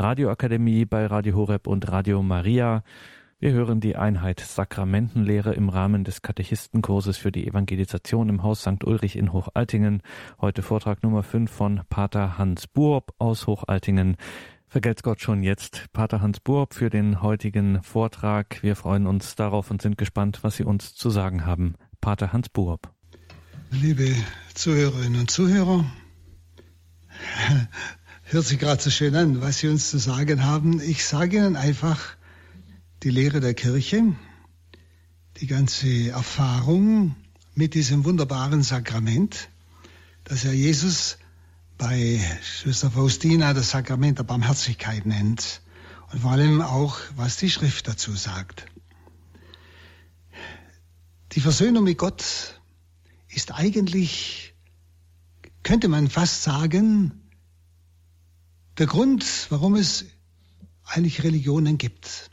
Radioakademie bei Radio Horeb und Radio Maria. Wir hören die Einheit Sakramentenlehre im Rahmen des Katechistenkurses für die Evangelisation im Haus St. Ulrich in Hochaltingen. Heute Vortrag Nummer 5 von Pater Hans Buob aus Hochaltingen. Vergelt's Gott schon jetzt, Pater Hans Buob, für den heutigen Vortrag. Wir freuen uns darauf und sind gespannt, was Sie uns zu sagen haben. Pater Hans Buob. Liebe Zuhörerinnen und Zuhörer, hört sich gerade so schön an, was Sie uns zu sagen haben. Ich sage Ihnen einfach, die Lehre der Kirche, die ganze Erfahrung mit diesem wunderbaren Sakrament, das ja Jesus bei Schwester Faustina das Sakrament der Barmherzigkeit nennt und vor allem auch, was die Schrift dazu sagt. Die Versöhnung mit Gott ist eigentlich, könnte man fast sagen, der Grund, warum es eigentlich Religionen gibt.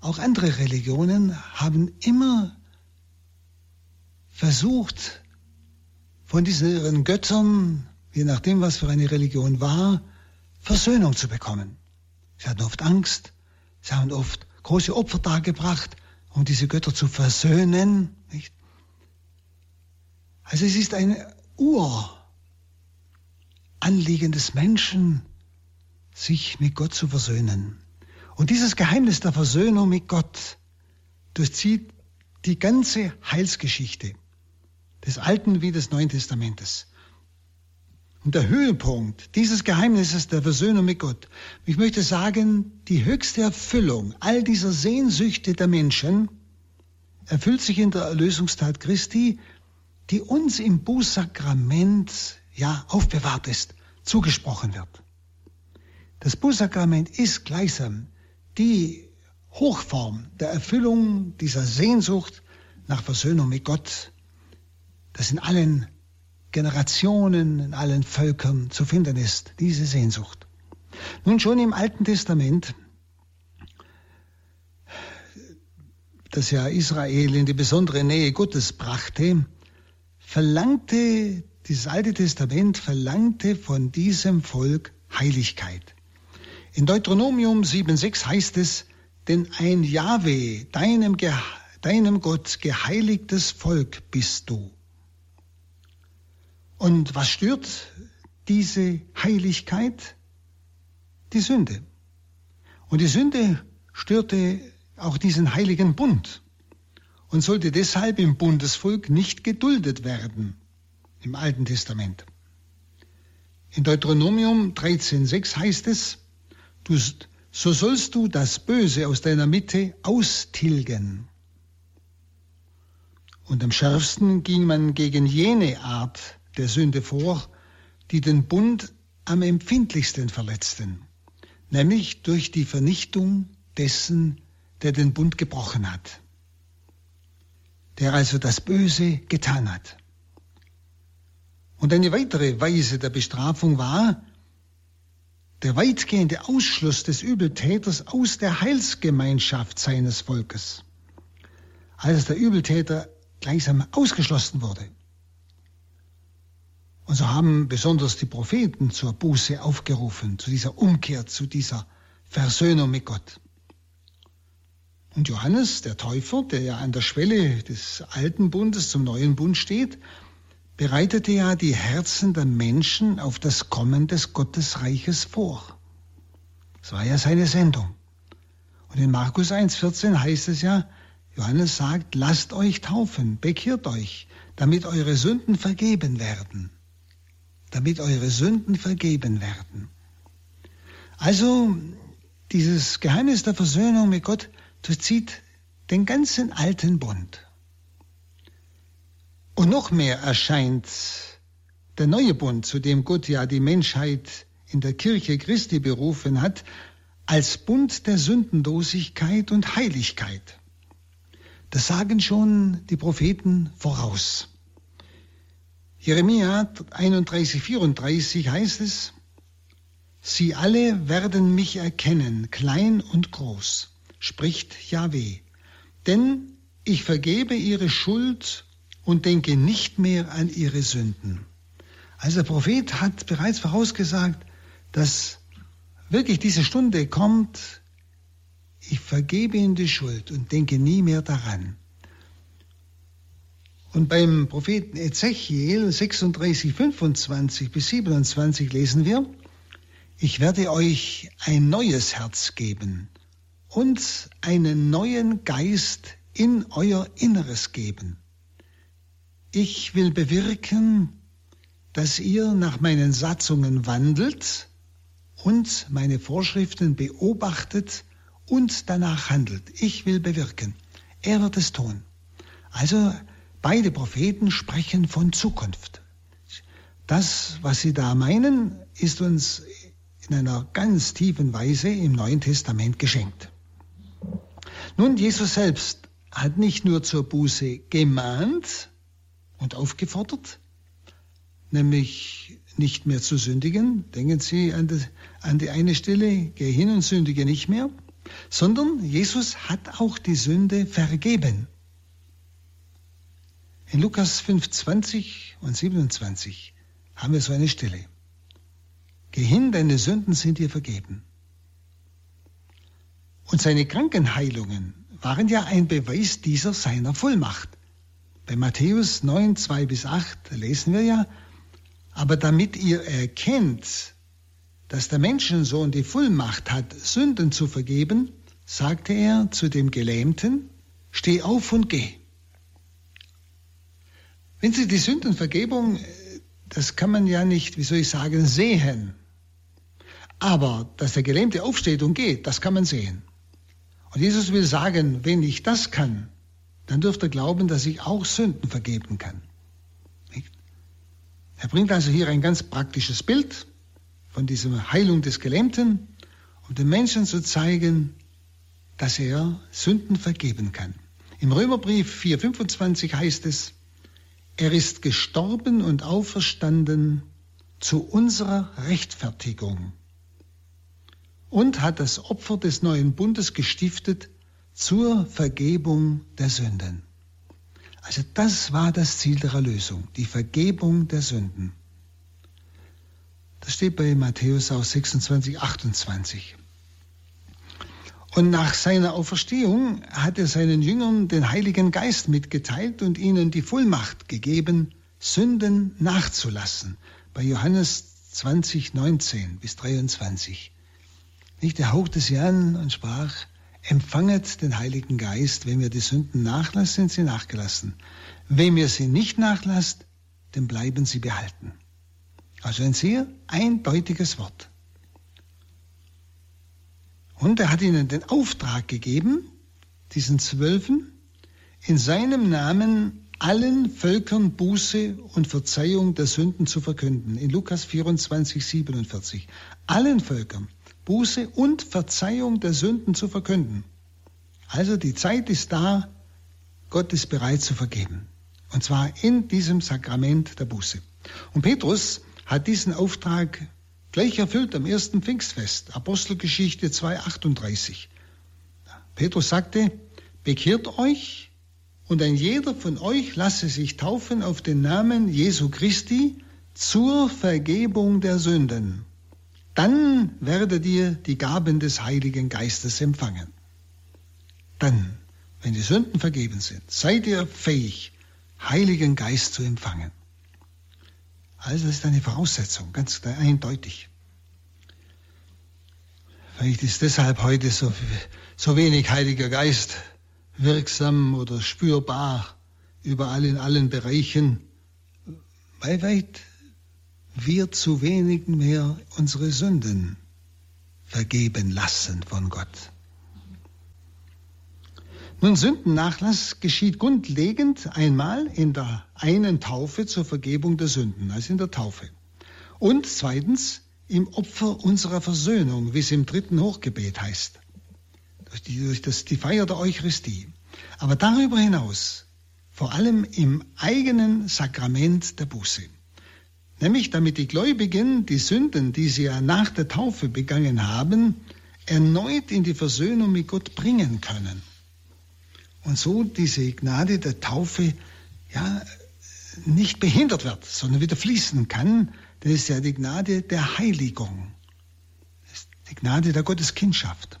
Auch andere Religionen haben immer versucht, von diesen Göttern, je nachdem, was für eine Religion war, Versöhnung zu bekommen. Sie hatten oft Angst, sie haben oft große Opfer dargebracht, um diese Götter zu versöhnen. Nicht? Also es ist ein Uranliegen des Menschen, sich mit Gott zu versöhnen. Und dieses Geheimnis der Versöhnung mit Gott durchzieht die ganze Heilsgeschichte des Alten wie des Neuen Testamentes. Und der Höhepunkt dieses Geheimnisses der Versöhnung mit Gott, ich möchte sagen, die höchste Erfüllung all dieser Sehnsüchte der Menschen erfüllt sich in der Erlösungstat Christi, die uns im Bußsakrament ja aufbewahrt ist, zugesprochen wird. Das Bußsakrament ist gleichsam die Hochform der Erfüllung dieser Sehnsucht nach Versöhnung mit Gott, das in allen Generationen, in allen Völkern zu finden ist, diese Sehnsucht. Nun schon im Alten Testament, das ja Israel in die besondere Nähe Gottes brachte, verlangte, dieses Alte Testament verlangte von diesem Volk Heiligkeit. In Deuteronomium 7,6 heißt es, denn ein Jahwe, deinem, deinem Gott, geheiligtes Volk bist du. Und was stört diese Heiligkeit? Die Sünde. Und die Sünde störte auch diesen heiligen Bund und sollte deshalb im Bundesvolk nicht geduldet werden im Alten Testament. In Deuteronomium 13.6 heißt es, Du, so sollst du das Böse aus deiner Mitte austilgen. Und am schärfsten ging man gegen jene Art der Sünde vor, die den Bund am empfindlichsten verletzten, nämlich durch die Vernichtung dessen, der den Bund gebrochen hat, der also das Böse getan hat. Und eine weitere Weise der Bestrafung war, der weitgehende Ausschluss des Übeltäters aus der Heilsgemeinschaft seines Volkes, als der Übeltäter gleichsam ausgeschlossen wurde. Und so haben besonders die Propheten zur Buße aufgerufen, zu dieser Umkehr, zu dieser Versöhnung mit Gott. Und Johannes, der Täufer, der ja an der Schwelle des alten Bundes zum neuen Bund steht, bereitete ja die Herzen der Menschen auf das Kommen des Gottesreiches vor. Das war ja seine Sendung. Und in Markus 1,14 heißt es ja, Johannes sagt, lasst euch taufen, bekehrt euch, damit eure Sünden vergeben werden. Damit eure Sünden vergeben werden. Also, dieses Geheimnis der Versöhnung mit Gott durchzieht den ganzen alten Bund. Und noch mehr erscheint der neue Bund, zu dem Gott ja die Menschheit in der Kirche Christi berufen hat, als Bund der Sündenlosigkeit und Heiligkeit. Das sagen schon die Propheten voraus. Jeremia 31, 34 heißt es, Sie alle werden mich erkennen, klein und groß, spricht Yahweh, denn ich vergebe ihre Schuld und denke nicht mehr an ihre Sünden. Also der Prophet hat bereits vorausgesagt, dass wirklich diese Stunde kommt, ich vergebe ihm die Schuld und denke nie mehr daran. Und beim Propheten Ezechiel 36, 25 bis 27 lesen wir, ich werde euch ein neues Herz geben und einen neuen Geist in euer Inneres geben. Ich will bewirken, dass ihr nach meinen Satzungen wandelt und meine Vorschriften beobachtet und danach handelt. Ich will bewirken. Er wird es tun. Also Beide Propheten sprechen von Zukunft. Das, was sie da meinen, ist uns in einer ganz tiefen Weise im Neuen Testament geschenkt. Nun, Jesus selbst hat nicht nur zur Buße gemahnt und aufgefordert, nämlich nicht mehr zu sündigen, denken Sie an die, an die eine Stelle, geh hin und sündige nicht mehr, sondern Jesus hat auch die Sünde vergeben. In Lukas 5, 20 und 27 haben wir so eine Stelle. Geh hin, deine Sünden sind dir vergeben. Und seine Krankenheilungen waren ja ein Beweis dieser seiner Vollmacht. Bei Matthäus 9, 2 bis 8 lesen wir ja, aber damit ihr erkennt, dass der Menschensohn die Vollmacht hat, Sünden zu vergeben, sagte er zu dem Gelähmten, steh auf und geh. Wenn Sie die Sündenvergebung, das kann man ja nicht, wie soll ich sagen, sehen. Aber dass der Gelähmte aufsteht und geht, das kann man sehen. Und Jesus will sagen, wenn ich das kann, dann dürft ihr glauben, dass ich auch Sünden vergeben kann. Er bringt also hier ein ganz praktisches Bild von dieser Heilung des Gelähmten, um den Menschen zu zeigen, dass er Sünden vergeben kann. Im Römerbrief 4,25 heißt es, er ist gestorben und auferstanden zu unserer Rechtfertigung und hat das Opfer des neuen Bundes gestiftet zur Vergebung der Sünden. Also das war das Ziel der Erlösung, die Vergebung der Sünden. Das steht bei Matthäus auch 26, 28. Und nach seiner Auferstehung hat er seinen Jüngern den Heiligen Geist mitgeteilt und ihnen die Vollmacht gegeben, Sünden nachzulassen. Bei Johannes 20, 19 bis 23. Nicht, er hauchte sie an und sprach, empfanget den Heiligen Geist, wenn wir die Sünden nachlassen, sind sie nachgelassen. Wenn ihr sie nicht nachlasst, dann bleiben sie behalten. Also ein sehr eindeutiges Wort. Und er hat ihnen den Auftrag gegeben, diesen Zwölfen, in seinem Namen allen Völkern Buße und Verzeihung der Sünden zu verkünden. In Lukas 24, 47. Allen Völkern Buße und Verzeihung der Sünden zu verkünden. Also die Zeit ist da, Gott ist bereit zu vergeben. Und zwar in diesem Sakrament der Buße. Und Petrus hat diesen Auftrag Gleich erfüllt am ersten Pfingstfest, Apostelgeschichte 2,38. Petrus sagte, bekehrt euch und ein jeder von euch lasse sich taufen auf den Namen Jesu Christi zur Vergebung der Sünden. Dann werdet ihr die Gaben des Heiligen Geistes empfangen. Dann, wenn die Sünden vergeben sind, seid ihr fähig, Heiligen Geist zu empfangen. Also das ist eine Voraussetzung, ganz eindeutig. Vielleicht ist deshalb heute so, so wenig Heiliger Geist wirksam oder spürbar überall in allen Bereichen, weil weit wir zu wenig mehr unsere Sünden vergeben lassen von Gott. Nun, Sündennachlass geschieht grundlegend einmal in der einen Taufe zur Vergebung der Sünden, also in der Taufe. Und zweitens im Opfer unserer Versöhnung, wie es im dritten Hochgebet heißt. Durch die, durch das, die Feier der Eucharistie. Aber darüber hinaus vor allem im eigenen Sakrament der Buße. Nämlich damit die Gläubigen die Sünden, die sie ja nach der Taufe begangen haben, erneut in die Versöhnung mit Gott bringen können und so diese Gnade der Taufe ja nicht behindert wird, sondern wieder fließen kann. Das ist ja die Gnade der Heiligung. Ist die Gnade der Gotteskindschaft.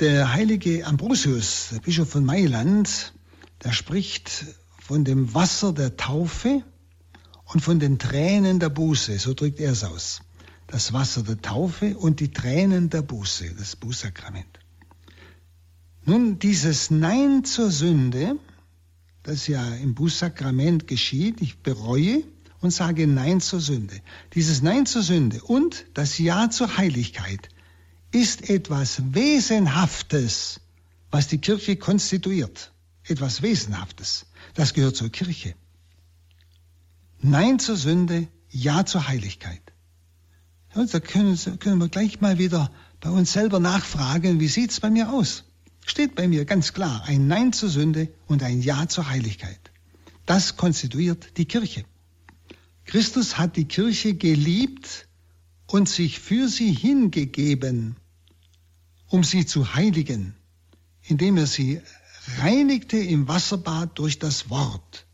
Der heilige Ambrosius, der Bischof von Mailand, der spricht von dem Wasser der Taufe und von den Tränen der Buße, so drückt er es aus. Das Wasser der Taufe und die Tränen der Buße, das Bußsakrament. Nun, dieses Nein zur Sünde, das ja im Bußsakrament geschieht, ich bereue und sage Nein zur Sünde. Dieses Nein zur Sünde und das Ja zur Heiligkeit ist etwas Wesenhaftes, was die Kirche konstituiert. Etwas Wesenhaftes. Das gehört zur Kirche. Nein zur Sünde, Ja zur Heiligkeit. Ja, da können, können wir gleich mal wieder bei uns selber nachfragen, wie sieht's bei mir aus? Steht bei mir ganz klar ein Nein zur Sünde und ein Ja zur Heiligkeit. Das konstituiert die Kirche. Christus hat die Kirche geliebt und sich für sie hingegeben, um sie zu heiligen, indem er sie reinigte im Wasserbad durch das Wort.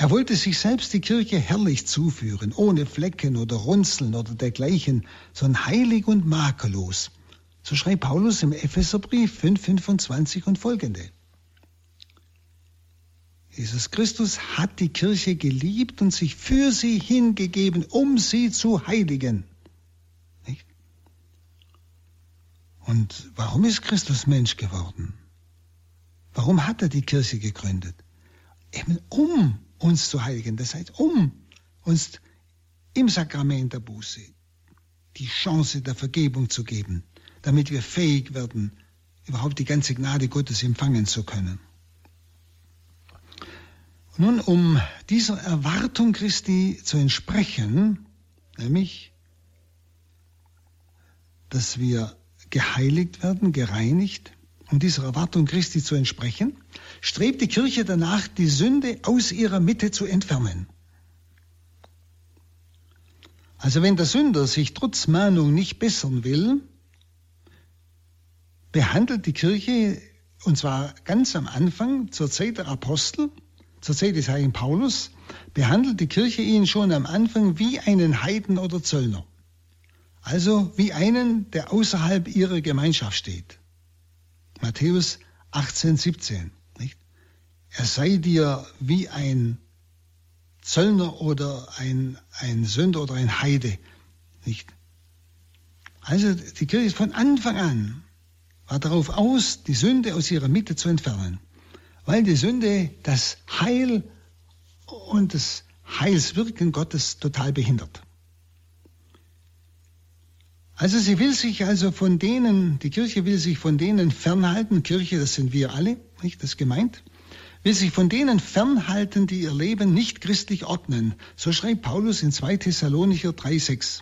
Er wollte sich selbst die Kirche herrlich zuführen, ohne Flecken oder Runzeln oder dergleichen, sondern heilig und makellos. So schreibt Paulus im Epheserbrief 5, 25 und folgende. Jesus Christus hat die Kirche geliebt und sich für sie hingegeben, um sie zu heiligen. Nicht? Und warum ist Christus Mensch geworden? Warum hat er die Kirche gegründet? Eben um uns zu heiligen, das heißt um uns im Sakrament der Buße die Chance der Vergebung zu geben, damit wir fähig werden, überhaupt die ganze Gnade Gottes empfangen zu können. Nun, um dieser Erwartung Christi zu entsprechen, nämlich, dass wir geheiligt werden, gereinigt, um dieser Erwartung Christi zu entsprechen, strebt die Kirche danach, die Sünde aus ihrer Mitte zu entfernen. Also wenn der Sünder sich trotz Mahnung nicht bessern will, behandelt die Kirche, und zwar ganz am Anfang, zur Zeit der Apostel, zur Zeit des heiligen Paulus, behandelt die Kirche ihn schon am Anfang wie einen Heiden oder Zöllner. Also wie einen, der außerhalb ihrer Gemeinschaft steht. Matthäus 18, 17. Nicht? Er sei dir wie ein Zöllner oder ein, ein Sünder oder ein Heide. Nicht? Also die Kirche ist von Anfang an war darauf aus, die Sünde aus ihrer Mitte zu entfernen weil die Sünde das Heil und das Heilswirken Gottes total behindert. Also sie will sich also von denen, die Kirche will sich von denen fernhalten, Kirche, das sind wir alle, nicht das gemeint, will sich von denen fernhalten, die ihr Leben nicht christlich ordnen. So schreibt Paulus in 2 Thessalonicher 3,6.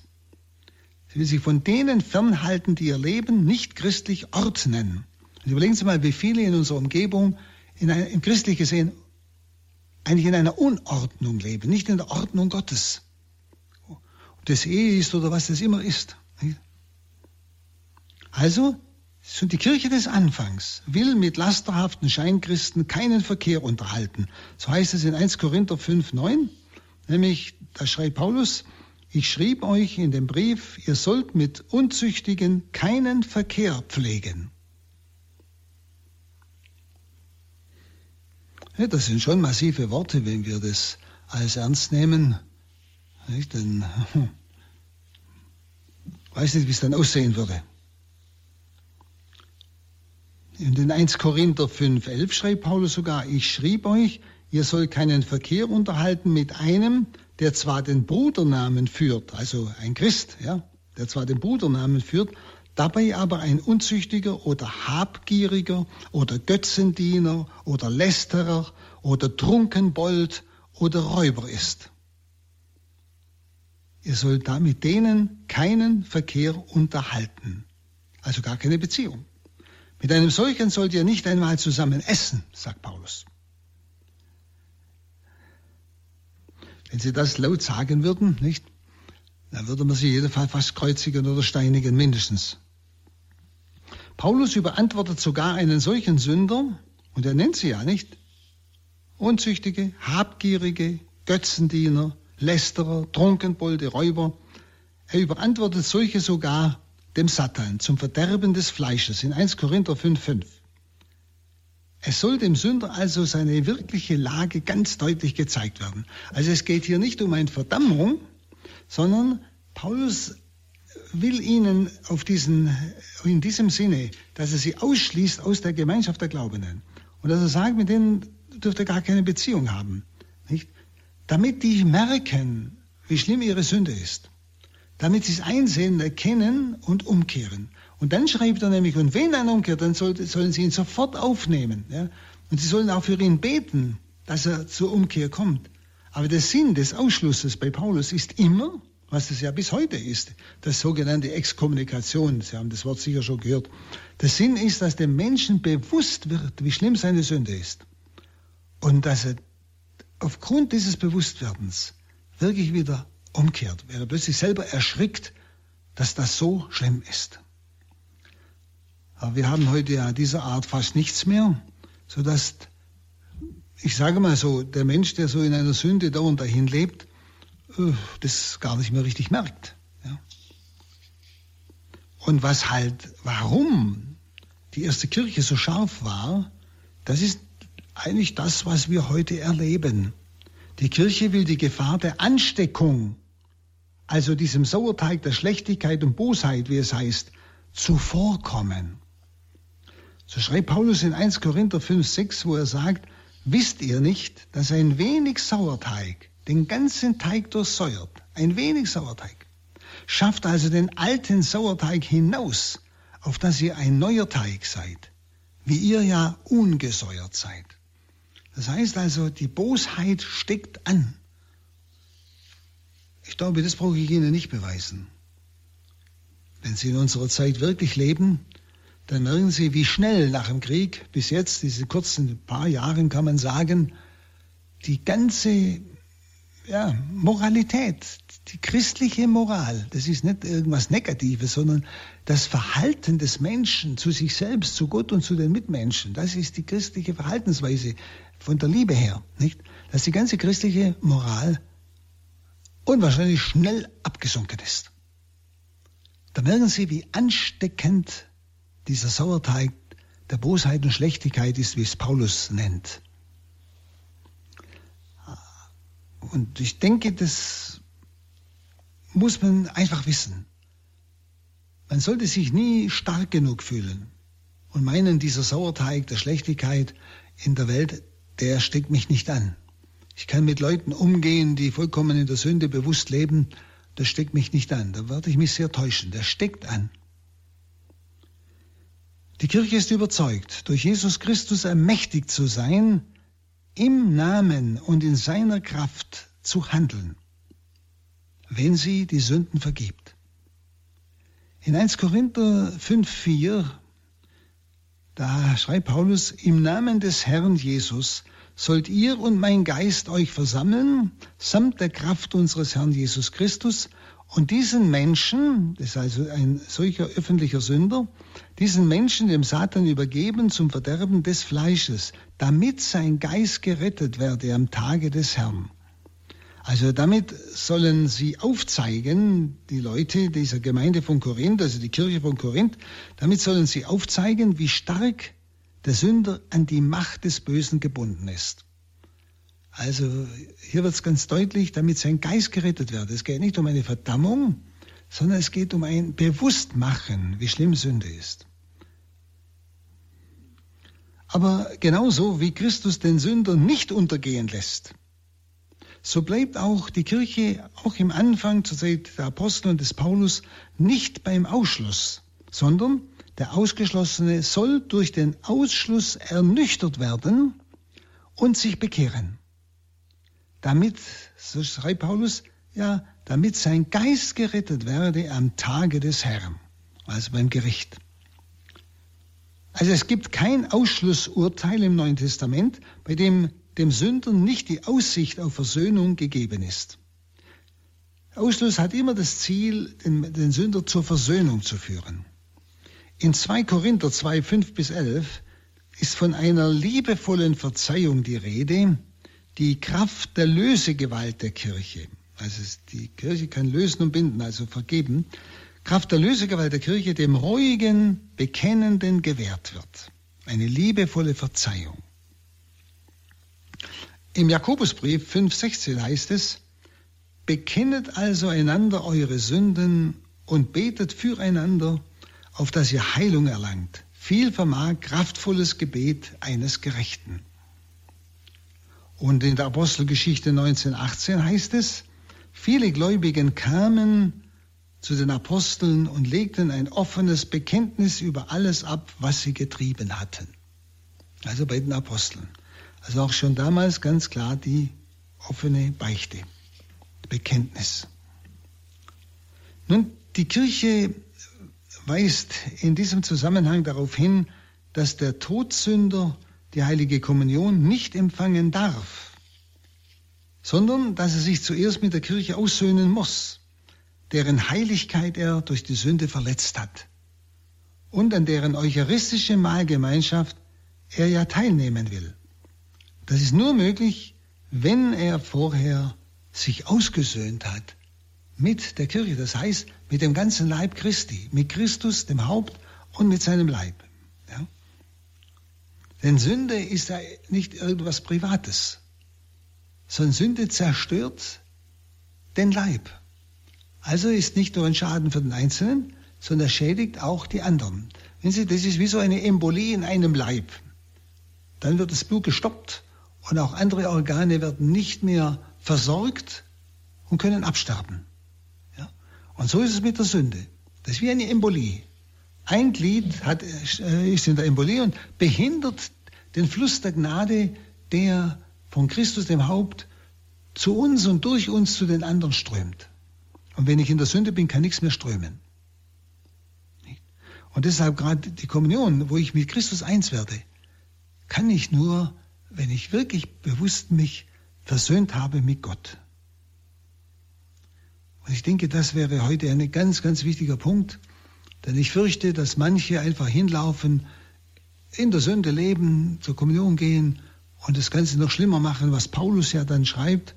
Sie will sich von denen fernhalten, die ihr Leben nicht christlich ordnen. Und überlegen Sie mal, wie viele in unserer Umgebung in einer, im christlich gesehen eigentlich in einer Unordnung leben, nicht in der Ordnung Gottes. Ob das Ehe ist oder was das immer ist. Also, die Kirche des Anfangs will mit lasterhaften Scheinkristen keinen Verkehr unterhalten. So heißt es in 1 Korinther 5, 9, nämlich, da schreibt Paulus, ich schrieb euch in dem Brief, ihr sollt mit Unzüchtigen keinen Verkehr pflegen. Ja, das sind schon massive Worte, wenn wir das alles ernst nehmen. Nicht? Dann weiß nicht, wie es dann aussehen würde. In den 1 Korinther 5,11 schreibt Paulus sogar, ich schrieb euch, ihr sollt keinen Verkehr unterhalten mit einem, der zwar den Brudernamen führt, also ein Christ, ja, der zwar den Brudernamen führt, dabei aber ein Unzüchtiger oder Habgieriger oder Götzendiener oder Lästerer oder Trunkenbold oder Räuber ist. Ihr sollt da mit denen keinen Verkehr unterhalten, also gar keine Beziehung. Mit einem solchen sollt ihr nicht einmal zusammen essen, sagt Paulus. Wenn sie das laut sagen würden, nicht, dann würde man sie Fall fast kreuzigen oder steinigen mindestens. Paulus überantwortet sogar einen solchen Sünder, und er nennt sie ja nicht, Unzüchtige, Habgierige, Götzendiener, Lästerer, Trunkenbolde, Räuber. Er überantwortet solche sogar dem Satan zum Verderben des Fleisches in 1 Korinther 5,5. Es soll dem Sünder also seine wirkliche Lage ganz deutlich gezeigt werden. Also es geht hier nicht um eine Verdammung, sondern Paulus will ihnen auf diesen, in diesem Sinne, dass er sie ausschließt aus der Gemeinschaft der Glaubenden. Und dass er sagt, mit denen dürft ihr gar keine Beziehung haben. Nicht? Damit die merken, wie schlimm ihre Sünde ist. Damit sie es einsehen, erkennen und umkehren. Und dann schreibt er nämlich, und wenn einer umkehrt, dann soll, sollen sie ihn sofort aufnehmen. Ja? Und sie sollen auch für ihn beten, dass er zur Umkehr kommt. Aber der Sinn des Ausschlusses bei Paulus ist immer, was es ja bis heute ist, das sogenannte Exkommunikation. Sie haben das Wort sicher schon gehört. Der Sinn ist, dass dem Menschen bewusst wird, wie schlimm seine Sünde ist. Und dass er aufgrund dieses Bewusstwerdens wirklich wieder umkehrt, er plötzlich selber erschrickt, dass das so schlimm ist. Aber wir haben heute ja dieser Art fast nichts mehr, sodass, ich sage mal so, der Mensch, der so in einer Sünde dauernd dahin lebt, äh, das gar nicht mehr richtig merkt. Und was halt, warum die erste Kirche so scharf war, das ist eigentlich das, was wir heute erleben. Die Kirche will die Gefahr der Ansteckung, also diesem Sauerteig der Schlechtigkeit und Bosheit, wie es heißt, zuvorkommen. So schreibt Paulus in 1 Korinther 5, 6, wo er sagt, wisst ihr nicht, dass ein wenig Sauerteig den ganzen Teig durchsäuert? Ein wenig Sauerteig. Schafft also den alten Sauerteig hinaus, auf dass ihr ein neuer Teig seid, wie ihr ja ungesäuert seid. Das heißt also, die Bosheit steckt an. Ich glaube, das brauche ich Ihnen nicht beweisen. Wenn Sie in unserer Zeit wirklich leben, dann merken Sie, wie schnell nach dem Krieg bis jetzt, diese kurzen paar Jahren kann man sagen, die ganze ja, Moralität, die christliche Moral, das ist nicht irgendwas Negatives, sondern das Verhalten des Menschen zu sich selbst, zu Gott und zu den Mitmenschen, das ist die christliche Verhaltensweise von der Liebe her, nicht? Dass die ganze christliche Moral unwahrscheinlich schnell abgesunken ist. Da merken Sie, wie ansteckend dieser Sauerteig der Bosheit und Schlechtigkeit ist, wie es Paulus nennt. Und ich denke, das muss man einfach wissen. Man sollte sich nie stark genug fühlen und meinen, dieser Sauerteig der Schlechtigkeit in der Welt, der steckt mich nicht an. Ich kann mit Leuten umgehen, die vollkommen in der Sünde bewusst leben, das steckt mich nicht an. Da werde ich mich sehr täuschen. Der steckt an. Die Kirche ist überzeugt, durch Jesus Christus ermächtigt zu sein, im Namen und in seiner Kraft zu handeln, wenn sie die Sünden vergibt. In 1 Korinther 5,4, da schreibt Paulus, im Namen des Herrn Jesus sollt ihr und mein Geist euch versammeln, samt der Kraft unseres Herrn Jesus Christus, und diesen Menschen, das ist also ein solcher öffentlicher Sünder, diesen Menschen dem Satan übergeben zum Verderben des Fleisches, damit sein Geist gerettet werde am Tage des Herrn. Also damit sollen sie aufzeigen, die Leute dieser Gemeinde von Korinth, also die Kirche von Korinth, damit sollen sie aufzeigen, wie stark der Sünder an die Macht des Bösen gebunden ist. Also hier wird es ganz deutlich, damit sein Geist gerettet wird. Es geht nicht um eine Verdammung, sondern es geht um ein Bewusstmachen, wie schlimm Sünde ist. Aber genauso wie Christus den Sünder nicht untergehen lässt, so bleibt auch die Kirche auch im Anfang zur Zeit der Apostel und des Paulus nicht beim Ausschluss, sondern der Ausgeschlossene soll durch den Ausschluss ernüchtert werden und sich bekehren damit, so schreibt Paulus, ja, damit sein Geist gerettet werde am Tage des Herrn, also beim Gericht. Also es gibt kein Ausschlussurteil im Neuen Testament, bei dem dem Sünder nicht die Aussicht auf Versöhnung gegeben ist. Ausschluss hat immer das Ziel, den, den Sünder zur Versöhnung zu führen. In 2 Korinther 2, 5 bis 11 ist von einer liebevollen Verzeihung die Rede, die Kraft der Lösegewalt der Kirche. Also die Kirche kann lösen und binden, also vergeben. Kraft der Lösegewalt der Kirche dem ruhigen, Bekennenden gewährt wird. Eine liebevolle Verzeihung. Im Jakobusbrief 5,16 heißt es, Bekennet also einander eure Sünden und betet füreinander, auf dass ihr Heilung erlangt. Viel vermag kraftvolles Gebet eines Gerechten. Und in der Apostelgeschichte 1918 heißt es, viele Gläubigen kamen zu den Aposteln und legten ein offenes Bekenntnis über alles ab, was sie getrieben hatten. Also bei den Aposteln. Also auch schon damals ganz klar die offene Beichte, Bekenntnis. Nun, die Kirche weist in diesem Zusammenhang darauf hin, dass der Todsünder die heilige Kommunion nicht empfangen darf, sondern dass er sich zuerst mit der Kirche aussöhnen muss, deren Heiligkeit er durch die Sünde verletzt hat und an deren eucharistische Mahlgemeinschaft er ja teilnehmen will. Das ist nur möglich, wenn er vorher sich ausgesöhnt hat mit der Kirche, das heißt mit dem ganzen Leib Christi, mit Christus, dem Haupt und mit seinem Leib. Ja? Denn Sünde ist ja nicht irgendwas Privates, sondern Sünde zerstört den Leib. Also ist nicht nur ein Schaden für den Einzelnen, sondern schädigt auch die anderen. Wenn Sie, das ist wie so eine Embolie in einem Leib. Dann wird das Blut gestoppt und auch andere Organe werden nicht mehr versorgt und können absterben. Und so ist es mit der Sünde. Das ist wie eine Embolie. Ein Glied hat, äh, ist in der Embolie und behindert den Fluss der Gnade, der von Christus, dem Haupt, zu uns und durch uns zu den anderen strömt. Und wenn ich in der Sünde bin, kann nichts mehr strömen. Und deshalb gerade die Kommunion, wo ich mit Christus eins werde, kann ich nur, wenn ich wirklich bewusst mich versöhnt habe mit Gott. Und ich denke, das wäre heute ein ganz, ganz wichtiger Punkt, denn ich fürchte, dass manche einfach hinlaufen, in der Sünde leben, zur Kommunion gehen und das Ganze noch schlimmer machen, was Paulus ja dann schreibt,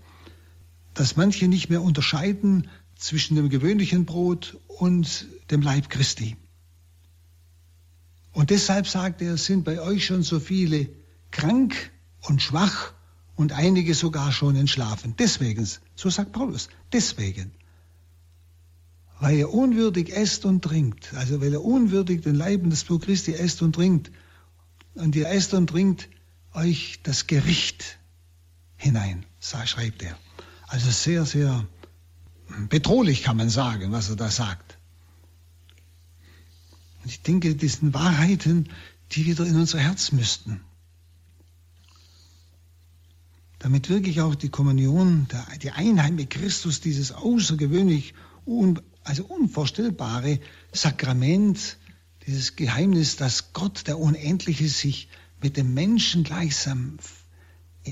dass manche nicht mehr unterscheiden zwischen dem gewöhnlichen Brot und dem Leib Christi. Und deshalb sagt er, sind bei euch schon so viele krank und schwach und einige sogar schon entschlafen. Deswegen, so sagt Paulus, deswegen. Weil ihr unwürdig esst und trinkt, also weil ihr unwürdig den Leib das Blut Christi esst und trinkt, und ihr esst und trinkt euch das Gericht hinein, schreibt er. Also sehr, sehr bedrohlich kann man sagen, was er da sagt. Und ich denke, das sind Wahrheiten, die wieder in unser Herz müssten. Damit wirklich auch die Kommunion, die Einheit mit Christus, dieses außergewöhnlich, also unvorstellbare Sakrament, dieses Geheimnis, dass Gott, der Unendliche, sich mit dem Menschen gleichsam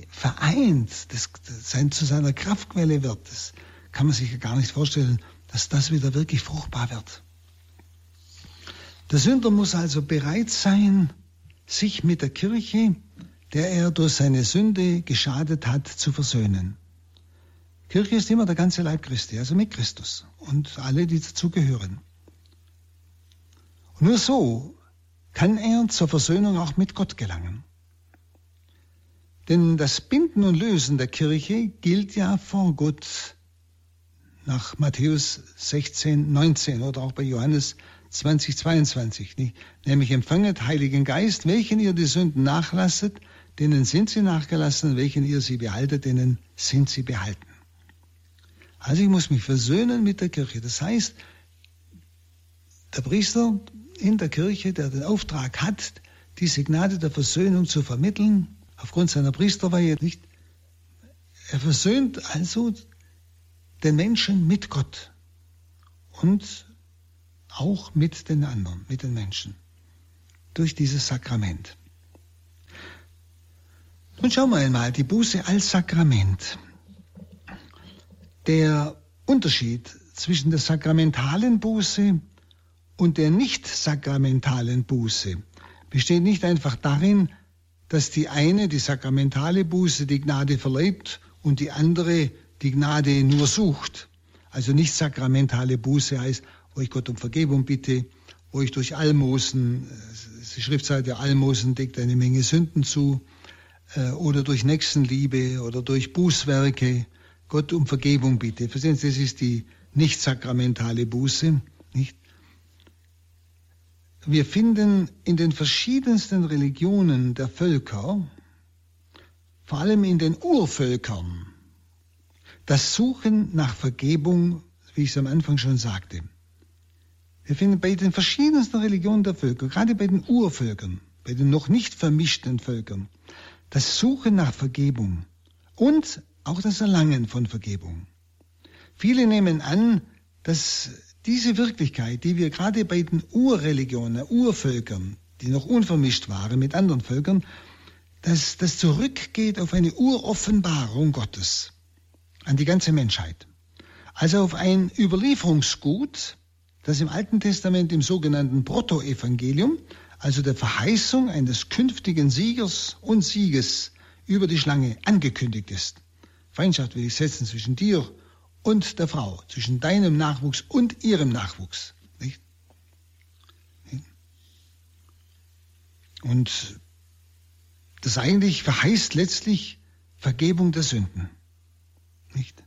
vereint, das, das zu seiner Kraftquelle wird, das kann man sich ja gar nicht vorstellen, dass das wieder wirklich fruchtbar wird. Der Sünder muss also bereit sein, sich mit der Kirche, der er durch seine Sünde geschadet hat, zu versöhnen. Kirche ist immer der ganze Leib Christi, also mit Christus und alle, die dazugehören. Nur so kann er zur Versöhnung auch mit Gott gelangen. Denn das Binden und Lösen der Kirche gilt ja vor Gott nach Matthäus 16, 19 oder auch bei Johannes 20, 22. Nämlich empfanget Heiligen Geist, welchen ihr die Sünden nachlasset, denen sind sie nachgelassen, welchen ihr sie behaltet, denen sind sie behalten. Also ich muss mich versöhnen mit der Kirche. Das heißt, der Priester in der Kirche, der den Auftrag hat, diese Gnade der Versöhnung zu vermitteln, aufgrund seiner Priesterweihe nicht. Er versöhnt also den Menschen mit Gott und auch mit den anderen, mit den Menschen, durch dieses Sakrament. Nun schauen wir einmal, die Buße als Sakrament. Der Unterschied zwischen der sakramentalen Buße und der nicht sakramentalen Buße besteht nicht einfach darin, dass die eine, die sakramentale Buße, die Gnade verleibt und die andere die Gnade nur sucht. Also nicht sakramentale Buße heißt, wo ich Gott um Vergebung bitte, wo ich durch Almosen, äh, die Schriftseite Almosen deckt eine Menge Sünden zu, äh, oder durch Nächstenliebe oder durch Bußwerke Gott um Vergebung bitte. Verstehen Sie, das ist die nicht sakramentale Buße, nicht? Wir finden in den verschiedensten Religionen der Völker, vor allem in den Urvölkern, das Suchen nach Vergebung, wie ich es am Anfang schon sagte. Wir finden bei den verschiedensten Religionen der Völker, gerade bei den Urvölkern, bei den noch nicht vermischten Völkern, das Suchen nach Vergebung und auch das Erlangen von Vergebung. Viele nehmen an, dass diese Wirklichkeit, die wir gerade bei den Urreligionen, Urvölkern, die noch unvermischt waren mit anderen Völkern, dass das zurückgeht auf eine Uroffenbarung Gottes an die ganze Menschheit. Also auf ein Überlieferungsgut, das im Alten Testament im sogenannten Protoevangelium, also der Verheißung eines künftigen Siegers und Sieges über die Schlange angekündigt ist. Feindschaft will ich setzen zwischen dir und der Frau, zwischen deinem Nachwuchs und ihrem Nachwuchs. Nicht? Und das eigentlich verheißt letztlich Vergebung der Sünden. Nicht?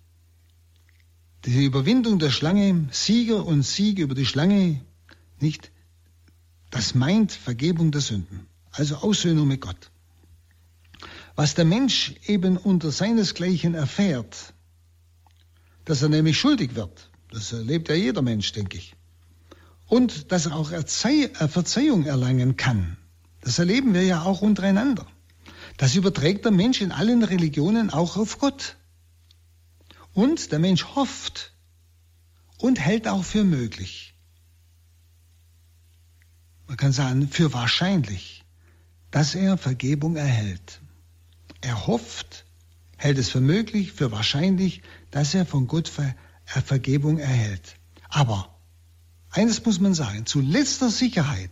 Die Überwindung der Schlange, Sieger und Sieg über die Schlange, nicht? Das meint Vergebung der Sünden, also Aussöhnung mit Gott. Was der Mensch eben unter seinesgleichen erfährt, dass er nämlich schuldig wird. Das erlebt ja jeder Mensch, denke ich. Und dass er auch Erzei äh, Verzeihung erlangen kann. Das erleben wir ja auch untereinander. Das überträgt der Mensch in allen Religionen auch auf Gott. Und der Mensch hofft und hält auch für möglich. Man kann sagen, für wahrscheinlich, dass er Vergebung erhält. Er hofft, hält es für möglich, für wahrscheinlich, dass er von Gott Ver äh, Vergebung erhält. Aber eines muss man sagen, zu letzter Sicherheit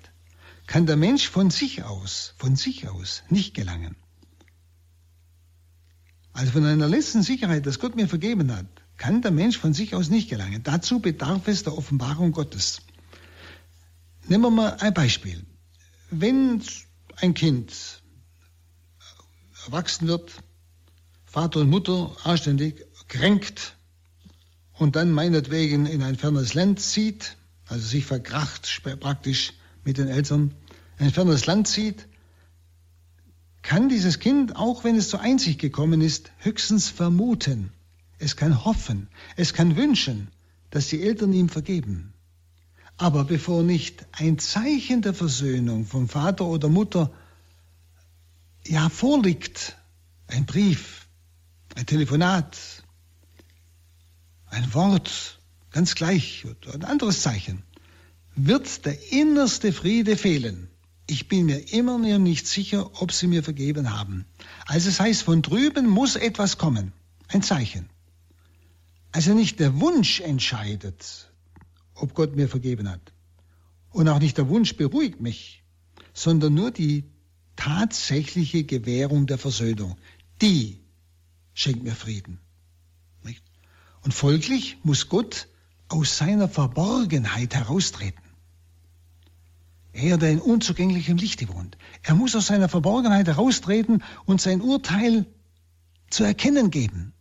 kann der Mensch von sich aus, von sich aus nicht gelangen. Also von einer letzten Sicherheit, dass Gott mir vergeben hat, kann der Mensch von sich aus nicht gelangen. Dazu bedarf es der Offenbarung Gottes. Nehmen wir mal ein Beispiel. Wenn ein Kind erwachsen wird, Vater und Mutter anständig kränkt und dann meinetwegen in ein fernes Land zieht, also sich verkracht praktisch mit den Eltern, in ein fernes Land zieht, kann dieses Kind, auch wenn es zur Einsicht gekommen ist, höchstens vermuten. Es kann hoffen, es kann wünschen, dass die Eltern ihm vergeben. Aber bevor nicht ein Zeichen der Versöhnung vom Vater oder Mutter ja vorliegt, ein Brief, ein Telefonat, ein Wort, ganz gleich, ein anderes Zeichen, wird der innerste Friede fehlen. Ich bin mir immer noch nicht sicher, ob sie mir vergeben haben. Also es heißt, von drüben muss etwas kommen, ein Zeichen. Also nicht der Wunsch entscheidet, ob Gott mir vergeben hat. Und auch nicht der Wunsch beruhigt mich, sondern nur die tatsächliche Gewährung der Versöhnung. Die schenkt mir Frieden. Und folglich muss Gott aus seiner Verborgenheit heraustreten. Er, der in unzugänglichem Lichte wohnt. Er muss aus seiner Verborgenheit heraustreten und sein Urteil zu erkennen geben.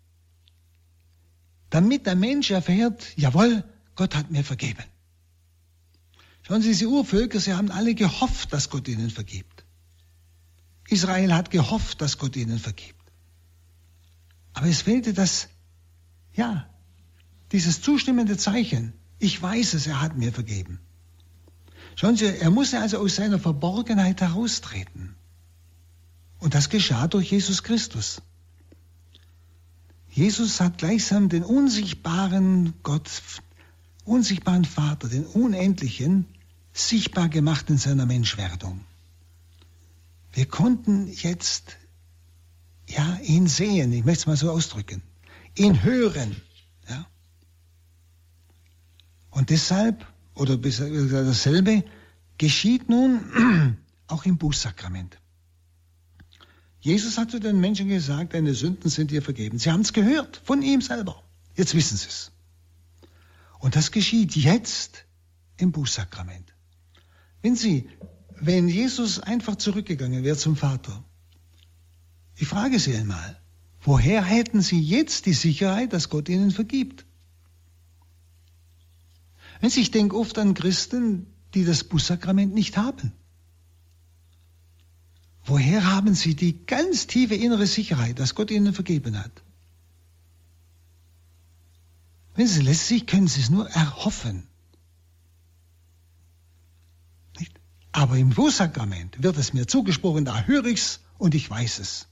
Damit der Mensch erfährt, jawohl, Gott hat mir vergeben. Schauen Sie, diese Urvölker, sie haben alle gehofft, dass Gott ihnen vergibt. Israel hat gehofft, dass Gott ihnen vergibt. Aber es fehlte das, ja, dieses zustimmende Zeichen. Ich weiß es, er hat mir vergeben. Schauen Sie, er musste also aus seiner Verborgenheit heraustreten. Und das geschah durch Jesus Christus. Jesus hat gleichsam den unsichtbaren Gott, unsichtbaren Vater, den Unendlichen, sichtbar gemacht in seiner Menschwerdung. Wir konnten jetzt ja, ihn sehen, ich möchte es mal so ausdrücken, ihn hören. Ja. Und deshalb, oder dasselbe, geschieht nun auch im Bußsakrament. Jesus hat zu den Menschen gesagt, deine Sünden sind dir vergeben. Sie haben es gehört von ihm selber. Jetzt wissen sie es. Und das geschieht jetzt im Bußsakrament. Wenn Sie, wenn Jesus einfach zurückgegangen wäre zum Vater, ich frage Sie einmal, woher hätten Sie jetzt die Sicherheit, dass Gott Ihnen vergibt? Wenn Sie, ich denke oft an Christen, die das Bußsakrament nicht haben. Woher haben Sie die ganz tiefe innere Sicherheit, dass Gott Ihnen vergeben hat? Wenn Sie letztlich können Sie es nur erhoffen. Aber im Bußsakrament wird es mir zugesprochen, da höre ich es und ich weiß es.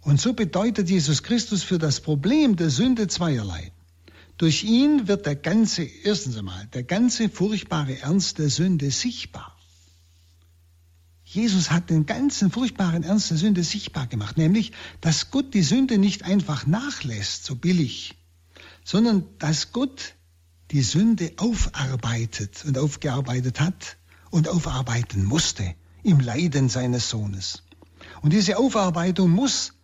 Und so bedeutet Jesus Christus für das Problem der Sünde zweierlei. Durch ihn wird der ganze, erstens einmal, der ganze furchtbare Ernst der Sünde sichtbar. Jesus hat den ganzen furchtbaren Ernst der Sünde sichtbar gemacht, nämlich, dass Gott die Sünde nicht einfach nachlässt, so billig, sondern dass Gott die Sünde aufarbeitet und aufgearbeitet hat und aufarbeiten musste im Leiden seines Sohnes. Und diese Aufarbeitung muss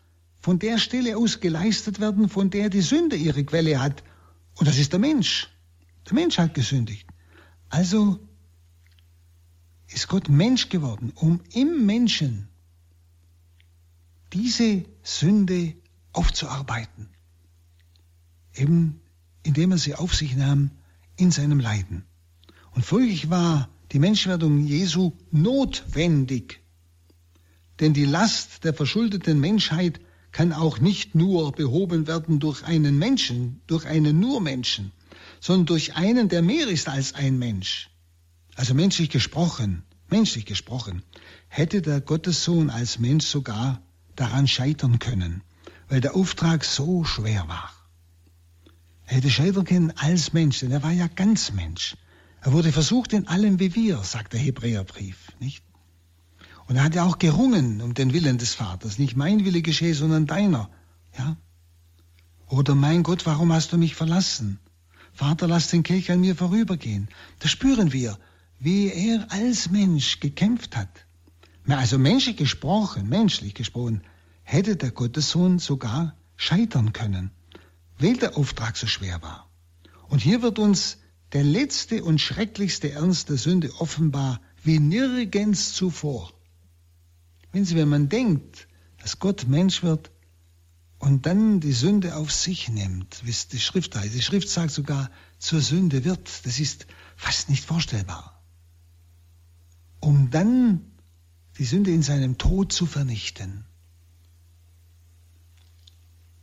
von der Stelle aus geleistet werden, von der die Sünde ihre Quelle hat. Und das ist der Mensch. Der Mensch hat gesündigt. Also ist Gott Mensch geworden, um im Menschen diese Sünde aufzuarbeiten. Eben indem er sie auf sich nahm in seinem Leiden. Und folglich war die Menschwerdung Jesu notwendig. Denn die Last der verschuldeten Menschheit kann auch nicht nur behoben werden durch einen Menschen, durch einen nur Menschen, sondern durch einen, der mehr ist als ein Mensch. Also menschlich gesprochen, menschlich gesprochen, hätte der Gottessohn als Mensch sogar daran scheitern können, weil der Auftrag so schwer war. Er hätte scheitern können als Mensch, denn er war ja ganz Mensch. Er wurde versucht in allem wie wir, sagt der Hebräerbrief, nicht? Und er hat ja auch gerungen um den Willen des Vaters. Nicht mein Wille geschehe, sondern deiner. Ja? Oder mein Gott, warum hast du mich verlassen? Vater, lass den Kelch an mir vorübergehen. Da spüren wir, wie er als Mensch gekämpft hat. Also menschlich gesprochen, menschlich gesprochen, hätte der Gottessohn sogar scheitern können, weil der Auftrag so schwer war. Und hier wird uns der letzte und schrecklichste Ernst der Sünde offenbar wie nirgends zuvor. Wenn Sie, wenn man denkt, dass Gott Mensch wird und dann die Sünde auf sich nimmt, wie es die Schrift heißt, die Schrift sagt sogar, zur Sünde wird, das ist fast nicht vorstellbar um dann die Sünde in seinem Tod zu vernichten.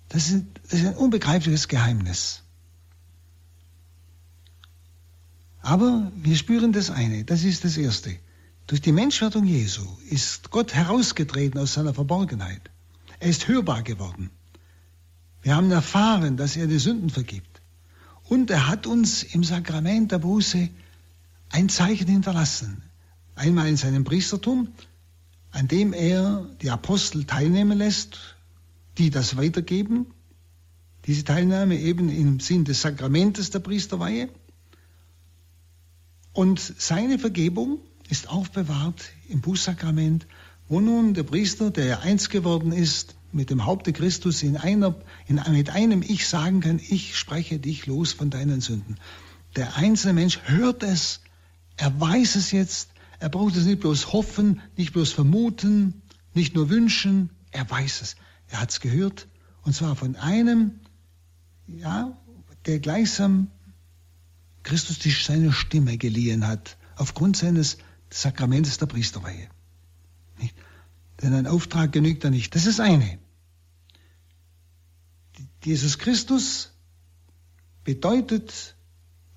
Das ist, das ist ein unbegreifliches Geheimnis. Aber wir spüren das eine, das ist das Erste. Durch die Menschwerdung Jesu ist Gott herausgetreten aus seiner Verborgenheit. Er ist hörbar geworden. Wir haben erfahren, dass er die Sünden vergibt. Und er hat uns im Sakrament der Buße ein Zeichen hinterlassen. Einmal in seinem Priestertum, an dem er die Apostel teilnehmen lässt, die das weitergeben. Diese Teilnahme eben im Sinn des Sakramentes der Priesterweihe. Und seine Vergebung ist aufbewahrt im Bußsakrament, wo nun der Priester, der ja eins geworden ist, mit dem Haupte Christus in einer, in, mit einem Ich sagen kann, ich spreche dich los von deinen Sünden. Der einzelne Mensch hört es, er weiß es jetzt, er braucht es nicht bloß hoffen, nicht bloß vermuten, nicht nur wünschen. Er weiß es. Er hat es gehört. Und zwar von einem, ja, der gleichsam Christus die, seine Stimme geliehen hat, aufgrund seines Sakramentes der Priesterweihe. Nicht? Denn ein Auftrag genügt da nicht. Das ist eine. Jesus Christus bedeutet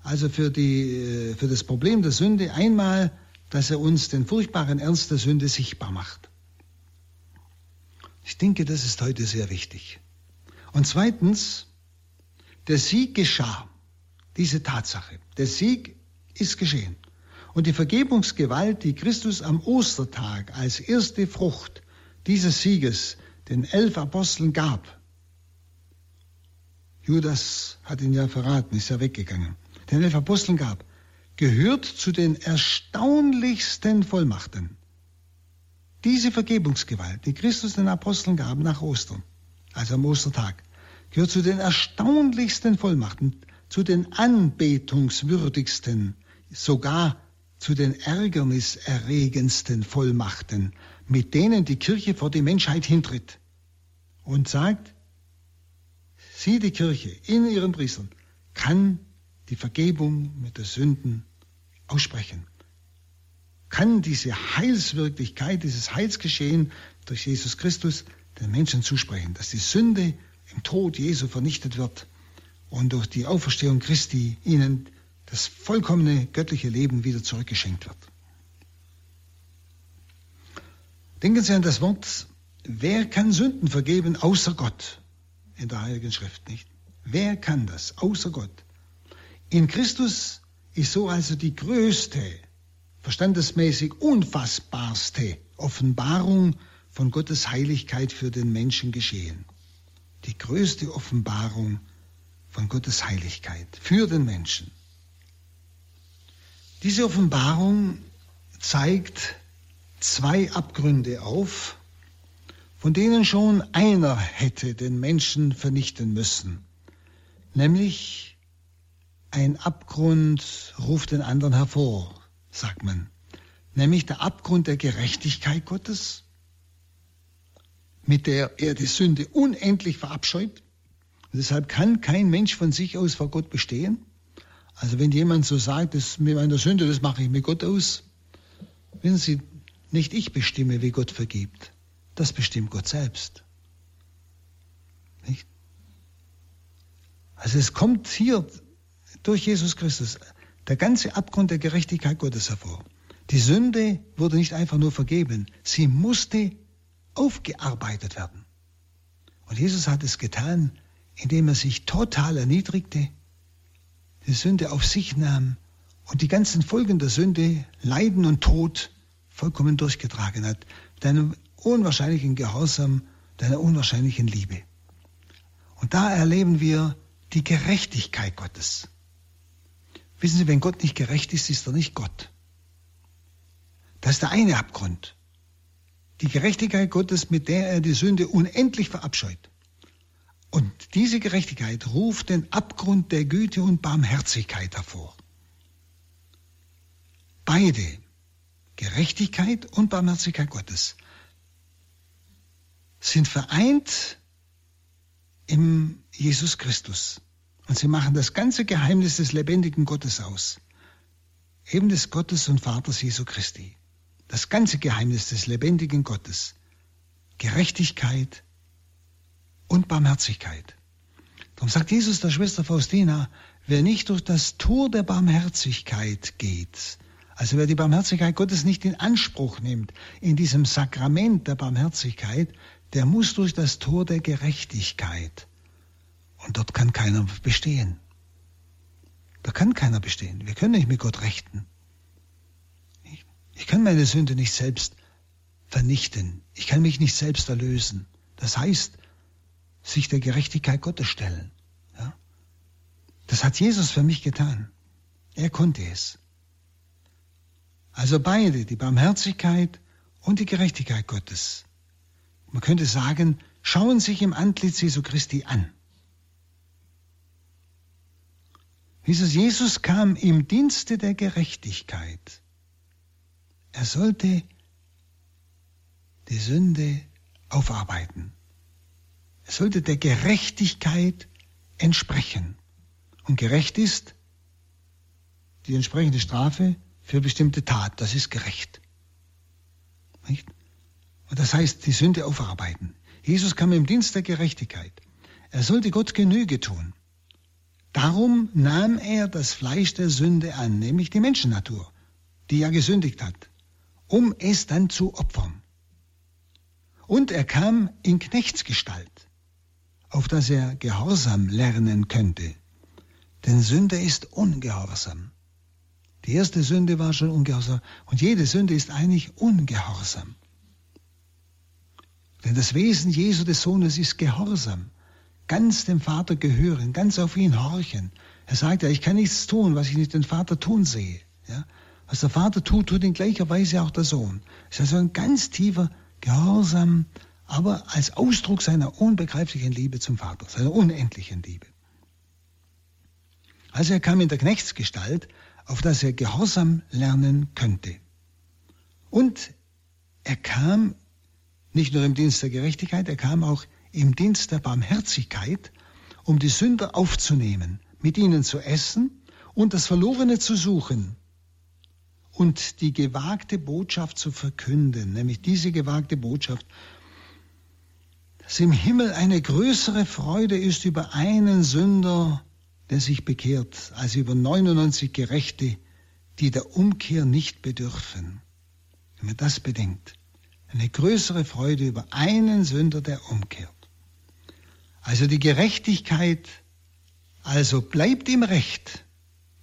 also für, die, äh, für das Problem der Sünde einmal dass er uns den furchtbaren Ernst der Sünde sichtbar macht. Ich denke, das ist heute sehr wichtig. Und zweitens, der Sieg geschah, diese Tatsache. Der Sieg ist geschehen. Und die Vergebungsgewalt, die Christus am Ostertag als erste Frucht dieses Sieges den elf Aposteln gab, Judas hat ihn ja verraten, ist ja weggegangen, den elf Aposteln gab, gehört zu den erstaunlichsten Vollmachten, Diese Vergebungsgewalt, die Christus den Aposteln gab nach Ostern, also am Ostertag, gehört zu den erstaunlichsten Vollmachten, zu den anbetungswürdigsten, sogar zu den ärgerniserregendsten Vollmachten, mit denen die Kirche vor die Menschheit hintritt und sagt, sie, die Kirche, in ihren Priestern, kann die Vergebung mit der Sünden aussprechen. Kann diese Heilswirklichkeit, dieses Heilsgeschehen durch Jesus Christus den Menschen zusprechen, dass die Sünde im Tod Jesu vernichtet wird und durch die Auferstehung Christi ihnen das vollkommene göttliche Leben wieder zurückgeschenkt wird. Denken Sie an das Wort, wer kann Sünden vergeben außer Gott in der Heiligen Schrift, nicht? Wer kann das außer Gott? In Christus ist so also die größte, verstandesmäßig unfassbarste Offenbarung von Gottes Heiligkeit für den Menschen geschehen. Die größte Offenbarung von Gottes Heiligkeit für den Menschen. Diese Offenbarung zeigt zwei Abgründe auf, von denen schon einer hätte den Menschen vernichten müssen. Nämlich ein Abgrund ruft den anderen hervor, sagt man. Nämlich der Abgrund der Gerechtigkeit Gottes, mit der er die Sünde unendlich verabscheut. Und deshalb kann kein Mensch von sich aus vor Gott bestehen. Also wenn jemand so sagt, das mit meiner Sünde, das mache ich mit Gott aus. Wissen Sie, nicht ich bestimme, wie Gott vergibt. Das bestimmt Gott selbst. Nicht? Also es kommt hier durch Jesus Christus der ganze Abgrund der Gerechtigkeit Gottes hervor. Die Sünde wurde nicht einfach nur vergeben, sie musste aufgearbeitet werden. Und Jesus hat es getan, indem er sich total erniedrigte, die Sünde auf sich nahm und die ganzen Folgen der Sünde, Leiden und Tod, vollkommen durchgetragen hat. Mit einem unwahrscheinlichen Gehorsam, deiner unwahrscheinlichen Liebe. Und da erleben wir die Gerechtigkeit Gottes. Wissen Sie, wenn Gott nicht gerecht ist, ist er nicht Gott. Das ist der eine Abgrund. Die Gerechtigkeit Gottes, mit der er die Sünde unendlich verabscheut. Und diese Gerechtigkeit ruft den Abgrund der Güte und Barmherzigkeit hervor. Beide, Gerechtigkeit und Barmherzigkeit Gottes, sind vereint im Jesus Christus. Und sie machen das ganze Geheimnis des lebendigen Gottes aus. Eben des Gottes und Vaters Jesu Christi. Das ganze Geheimnis des lebendigen Gottes. Gerechtigkeit und Barmherzigkeit. Darum sagt Jesus der Schwester Faustina, wer nicht durch das Tor der Barmherzigkeit geht, also wer die Barmherzigkeit Gottes nicht in Anspruch nimmt, in diesem Sakrament der Barmherzigkeit, der muss durch das Tor der Gerechtigkeit. Und dort kann keiner bestehen. Da kann keiner bestehen. Wir können nicht mit Gott rechten. Ich kann meine Sünde nicht selbst vernichten. Ich kann mich nicht selbst erlösen. Das heißt, sich der Gerechtigkeit Gottes stellen. Ja? Das hat Jesus für mich getan. Er konnte es. Also beide, die Barmherzigkeit und die Gerechtigkeit Gottes. Man könnte sagen, schauen sich im Antlitz Jesu Christi an. Jesus, Jesus kam im Dienste der Gerechtigkeit. Er sollte die Sünde aufarbeiten. Sollte der Gerechtigkeit entsprechen. Und gerecht ist die entsprechende Strafe für bestimmte Tat. Das ist gerecht. Nicht? Und das heißt, die Sünde aufarbeiten. Jesus kam im Dienst der Gerechtigkeit. Er sollte Gott Genüge tun. Darum nahm er das Fleisch der Sünde an, nämlich die Menschennatur, die ja gesündigt hat, um es dann zu opfern. Und er kam in Knechtsgestalt, auf dass er Gehorsam lernen könnte. Denn Sünde ist Ungehorsam. Die erste Sünde war schon Ungehorsam und jede Sünde ist eigentlich Ungehorsam. Denn das Wesen Jesu des Sohnes ist Gehorsam ganz dem Vater gehören, ganz auf ihn horchen. Er sagt ja, ich kann nichts tun, was ich nicht den Vater tun sehe. Ja? Was der Vater tut, tut in gleicher Weise auch der Sohn. Es ist also ein ganz tiefer Gehorsam, aber als Ausdruck seiner unbegreiflichen Liebe zum Vater, seiner unendlichen Liebe. Also er kam in der Knechtsgestalt, auf das er Gehorsam lernen könnte. Und er kam nicht nur im Dienst der Gerechtigkeit, er kam auch im Dienst der Barmherzigkeit, um die Sünder aufzunehmen, mit ihnen zu essen und das Verlorene zu suchen und die gewagte Botschaft zu verkünden, nämlich diese gewagte Botschaft, dass im Himmel eine größere Freude ist über einen Sünder, der sich bekehrt, als über 99 Gerechte, die der Umkehr nicht bedürfen. Wenn man das bedenkt, eine größere Freude über einen Sünder, der umkehrt. Also die Gerechtigkeit, also bleibt im Recht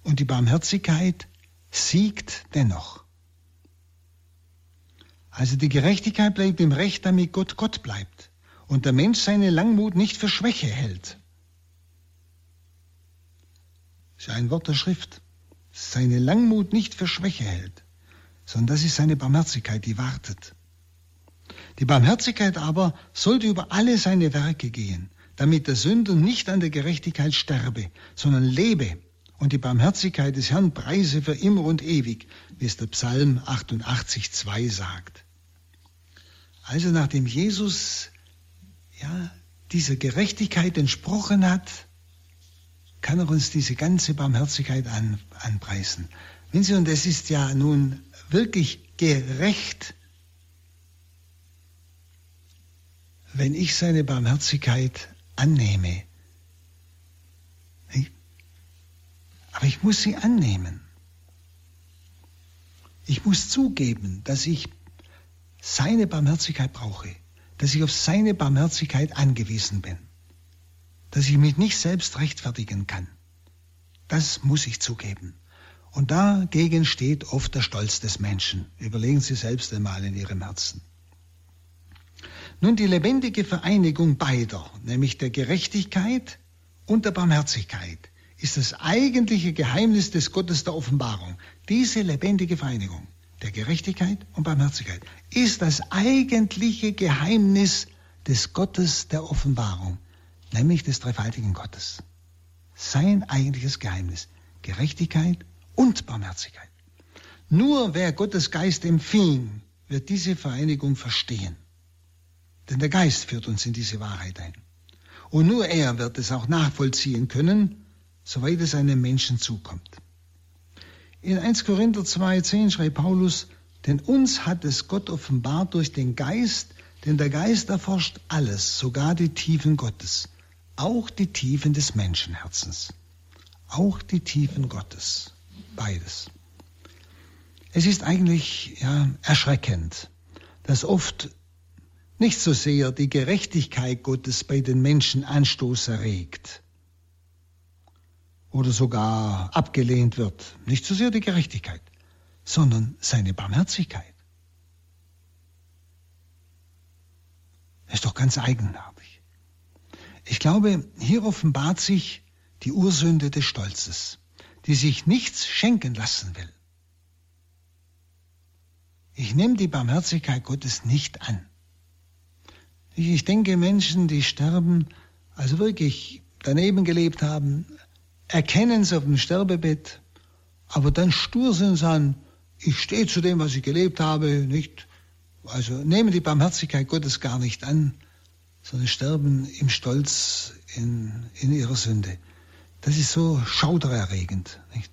und die Barmherzigkeit siegt dennoch. Also die Gerechtigkeit bleibt im Recht, damit Gott Gott bleibt und der Mensch seine Langmut nicht für Schwäche hält. Das ist ein Wort der Schrift. Seine Langmut nicht für Schwäche hält, sondern das ist seine Barmherzigkeit, die wartet. Die Barmherzigkeit aber sollte über alle seine Werke gehen, damit der Sünder nicht an der Gerechtigkeit sterbe, sondern lebe und die Barmherzigkeit des Herrn preise für immer und ewig, wie es der Psalm 88, 2 sagt. Also nachdem Jesus ja, dieser Gerechtigkeit entsprochen hat, kann er uns diese ganze Barmherzigkeit an, anpreisen. Wenn Sie, und es ist ja nun wirklich gerecht, wenn ich seine Barmherzigkeit annehme. Aber ich muss sie annehmen. Ich muss zugeben, dass ich seine Barmherzigkeit brauche, dass ich auf seine Barmherzigkeit angewiesen bin, dass ich mich nicht selbst rechtfertigen kann. Das muss ich zugeben. Und dagegen steht oft der Stolz des Menschen. Überlegen Sie selbst einmal in Ihrem Herzen. Nun die lebendige Vereinigung beider, nämlich der Gerechtigkeit und der Barmherzigkeit, ist das eigentliche Geheimnis des Gottes der Offenbarung. Diese lebendige Vereinigung der Gerechtigkeit und Barmherzigkeit ist das eigentliche Geheimnis des Gottes der Offenbarung, nämlich des dreifaltigen Gottes. Sein eigentliches Geheimnis, Gerechtigkeit und Barmherzigkeit. Nur wer Gottes Geist empfing, wird diese Vereinigung verstehen. Denn der Geist führt uns in diese Wahrheit ein. Und nur er wird es auch nachvollziehen können, soweit es einem Menschen zukommt. In 1 Korinther 2,10 schreibt Paulus, denn uns hat es Gott offenbart durch den Geist, denn der Geist erforscht alles, sogar die Tiefen Gottes, auch die Tiefen des Menschenherzens, auch die Tiefen Gottes, beides. Es ist eigentlich ja, erschreckend, dass oft nicht so sehr die Gerechtigkeit Gottes bei den Menschen Anstoß erregt oder sogar abgelehnt wird. Nicht so sehr die Gerechtigkeit, sondern seine Barmherzigkeit. Ist doch ganz eigenartig. Ich glaube, hier offenbart sich die Ursünde des Stolzes, die sich nichts schenken lassen will. Ich nehme die Barmherzigkeit Gottes nicht an. Ich denke, Menschen, die sterben, also wirklich daneben gelebt haben, erkennen es auf dem Sterbebett, aber dann stur sind und sagen, ich stehe zu dem, was ich gelebt habe, nicht, also nehmen die Barmherzigkeit Gottes gar nicht an, sondern sterben im Stolz in, in ihrer Sünde. Das ist so schaudererregend. Nicht?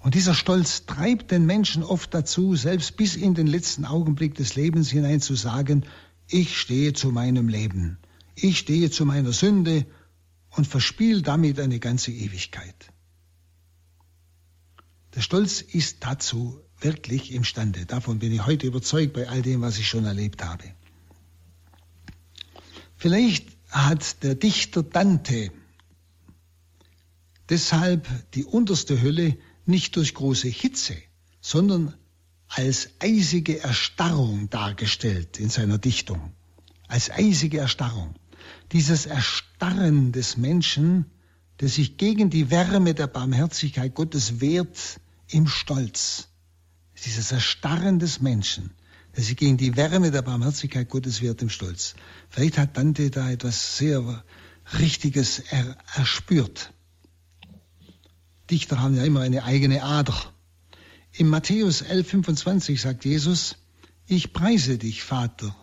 Und dieser Stolz treibt den Menschen oft dazu, selbst bis in den letzten Augenblick des Lebens hinein zu sagen, ich stehe zu meinem Leben, ich stehe zu meiner Sünde und verspiele damit eine ganze Ewigkeit. Der Stolz ist dazu wirklich imstande. Davon bin ich heute überzeugt bei all dem, was ich schon erlebt habe. Vielleicht hat der Dichter Dante deshalb die unterste Hölle nicht durch große Hitze, sondern als eisige Erstarrung dargestellt in seiner Dichtung. Als eisige Erstarrung. Dieses Erstarren des Menschen, der sich gegen die Wärme der Barmherzigkeit Gottes wehrt im Stolz. Dieses Erstarren des Menschen, dass sie gegen die Wärme der Barmherzigkeit Gottes wird im Stolz. Vielleicht hat Dante da etwas sehr Richtiges er, erspürt. Dichter haben ja immer eine eigene Ader. Im Matthäus 11,25 sagt Jesus, ich preise dich, Vater,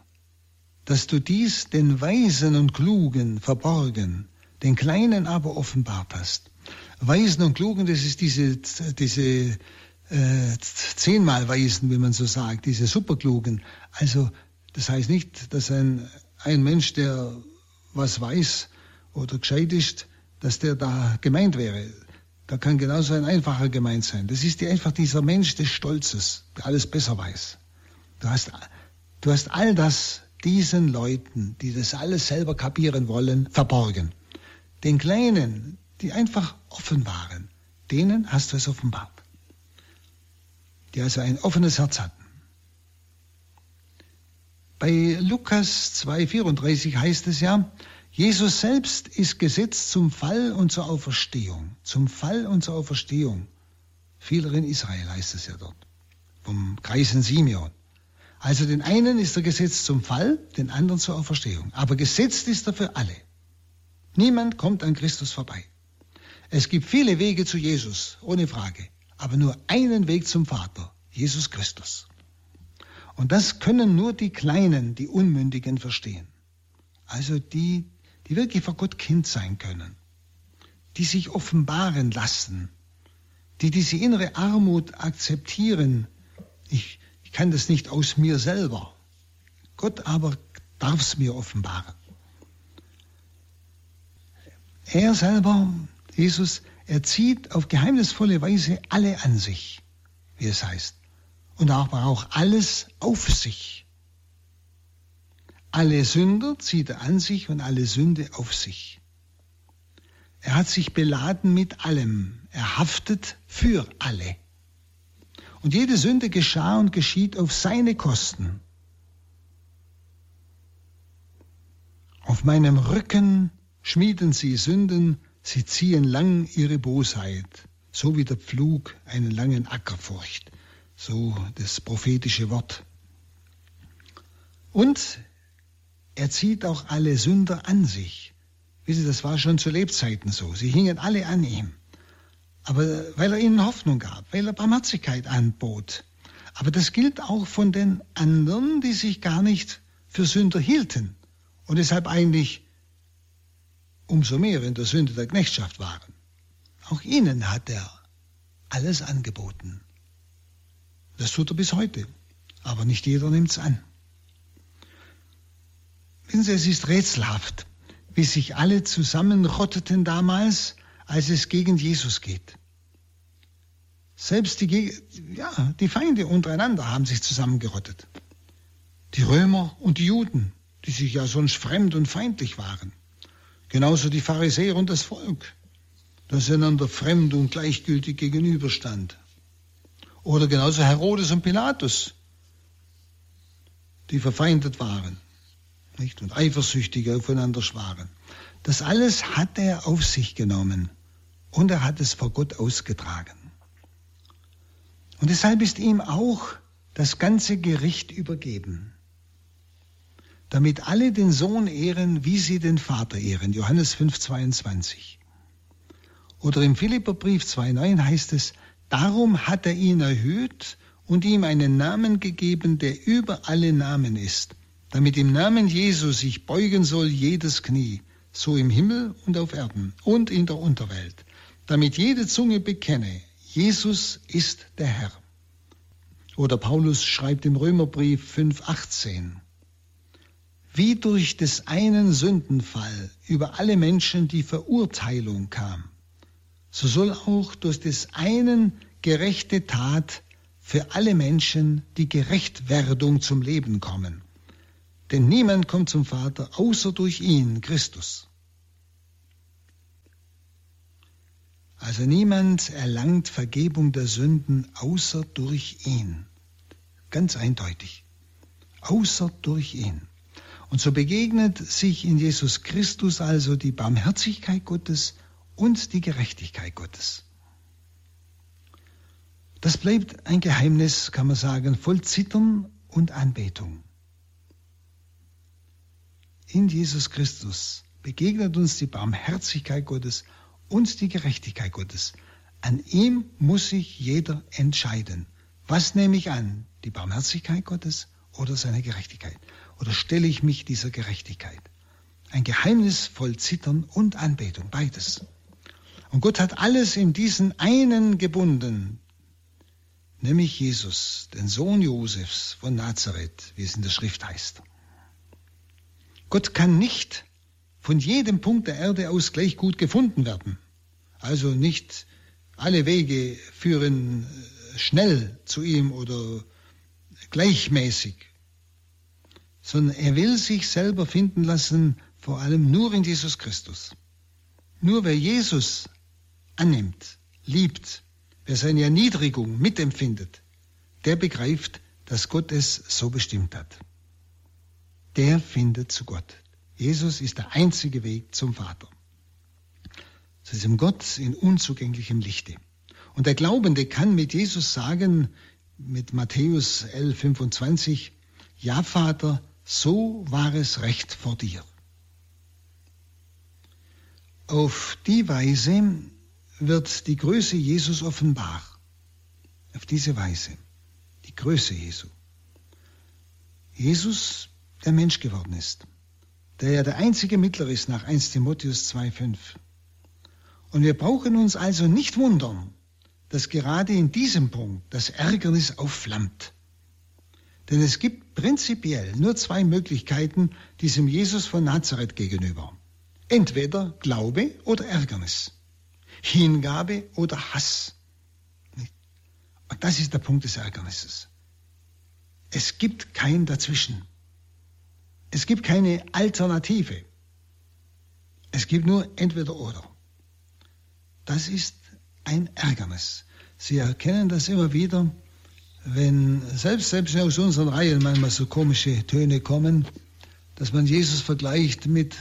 dass du dies den Weisen und Klugen verborgen, den Kleinen aber offenbart hast. Weisen und Klugen, das ist diese, diese äh, zehnmal Weisen, wie man so sagt, diese Superklugen. Also das heißt nicht, dass ein, ein Mensch, der was weiß oder gescheit ist, dass der da gemeint wäre. Da kann genauso ein einfacher gemeint sein. Das ist einfach dieser Mensch des Stolzes, der alles besser weiß. Du hast, du hast all das diesen Leuten, die das alles selber kapieren wollen, verborgen. Den Kleinen, die einfach offen waren, denen hast du es offenbart. Die also ein offenes Herz hatten. Bei Lukas 2,34 heißt es ja, Jesus selbst ist gesetzt zum Fall und zur Auferstehung. Zum Fall und zur Auferstehung. Vieler in Israel heißt es ja dort. Vom Kreisen Simeon. Also den einen ist er gesetzt zum Fall, den anderen zur Auferstehung. Aber gesetzt ist er für alle. Niemand kommt an Christus vorbei. Es gibt viele Wege zu Jesus, ohne Frage, aber nur einen Weg zum Vater, Jesus Christus. Und das können nur die Kleinen, die Unmündigen verstehen. Also die, die wirklich vor Gott Kind sein können, die sich offenbaren lassen, die diese innere Armut akzeptieren. Ich, ich kann das nicht aus mir selber. Gott aber darf es mir offenbaren. Er selber, Jesus, er zieht auf geheimnisvolle Weise alle an sich, wie es heißt, und aber auch alles auf sich. Alle Sünder zieht er an sich und alle Sünde auf sich. Er hat sich beladen mit allem. Er haftet für alle. Und jede Sünde geschah und geschieht auf seine Kosten. Auf meinem Rücken schmieden sie Sünden, sie ziehen lang ihre Bosheit, so wie der Pflug einen langen Acker furcht, so das prophetische Wort. Und er zieht auch alle Sünder an sich. Wissen Sie, das war schon zu Lebzeiten so. Sie hingen alle an ihm. Aber weil er ihnen Hoffnung gab, weil er Barmherzigkeit anbot. Aber das gilt auch von den anderen, die sich gar nicht für Sünder hielten und deshalb eigentlich umso mehr in der Sünde der Knechtschaft waren. Auch ihnen hat er alles angeboten. Das tut er bis heute, aber nicht jeder nimmt es an. Wissen Sie, es ist rätselhaft, wie sich alle zusammenrotteten damals, als es gegen Jesus geht. Selbst die, ja, die Feinde untereinander haben sich zusammengerottet. Die Römer und die Juden, die sich ja sonst fremd und feindlich waren. Genauso die Pharisäer und das Volk, das einander fremd und gleichgültig gegenüberstand. Oder genauso Herodes und Pilatus, die verfeindet waren nicht? und eifersüchtig aufeinander schwaren. Das alles hat er auf sich genommen und er hat es vor Gott ausgetragen. Und deshalb ist ihm auch das ganze Gericht übergeben damit alle den Sohn ehren, wie sie den Vater ehren. Johannes 5, 22. Oder im Philipperbrief 2,9 heißt es, darum hat er ihn erhöht und ihm einen Namen gegeben, der über alle Namen ist, damit im Namen Jesu sich beugen soll jedes Knie, so im Himmel und auf Erden und in der Unterwelt, damit jede Zunge bekenne, Jesus ist der Herr. Oder Paulus schreibt im Römerbrief 5,18, wie durch des einen Sündenfall über alle Menschen die Verurteilung kam, so soll auch durch des einen gerechte Tat für alle Menschen die Gerechtwerdung zum Leben kommen. Denn niemand kommt zum Vater außer durch ihn, Christus. Also niemand erlangt Vergebung der Sünden außer durch ihn. Ganz eindeutig. Außer durch ihn. Und so begegnet sich in Jesus Christus also die Barmherzigkeit Gottes und die Gerechtigkeit Gottes. Das bleibt ein Geheimnis, kann man sagen, voll Zittern und Anbetung. In Jesus Christus begegnet uns die Barmherzigkeit Gottes und die Gerechtigkeit Gottes. An ihm muss sich jeder entscheiden. Was nehme ich an? Die Barmherzigkeit Gottes oder seine Gerechtigkeit? Oder stelle ich mich dieser Gerechtigkeit? Ein Geheimnis voll Zittern und Anbetung, beides. Und Gott hat alles in diesen einen gebunden, nämlich Jesus, den Sohn Josefs von Nazareth, wie es in der Schrift heißt. Gott kann nicht von jedem Punkt der Erde aus gleich gut gefunden werden. Also nicht alle Wege führen äh, schnell zu ihm oder gleichmäßig, sondern er will sich selber finden lassen, vor allem nur in Jesus Christus. Nur wer Jesus annimmt, liebt, wer seine Erniedrigung mitempfindet, der begreift, dass Gott es so bestimmt hat. Der findet zu Gott. Jesus ist der einzige Weg zum Vater. Zu diesem Gott in unzugänglichem Lichte. Und der Glaubende kann mit Jesus sagen, mit Matthäus 11, 25, ja Vater, so war es recht vor dir. Auf die Weise wird die Größe Jesus offenbar. Auf diese Weise. Die Größe Jesu. Jesus, der Mensch geworden ist. Der ja der einzige Mittler ist nach 1 Timotheus 2,5. Und wir brauchen uns also nicht wundern, dass gerade in diesem Punkt das Ärgernis aufflammt. Denn es gibt prinzipiell nur zwei Möglichkeiten diesem Jesus von Nazareth gegenüber. Entweder Glaube oder Ärgernis. Hingabe oder Hass. Und das ist der Punkt des Ärgernisses. Es gibt kein Dazwischen. Es gibt keine Alternative. Es gibt nur entweder oder. Das ist ein Ärgernis. Sie erkennen das immer wieder, wenn selbst, selbst aus unseren Reihen manchmal so komische Töne kommen, dass man Jesus vergleicht mit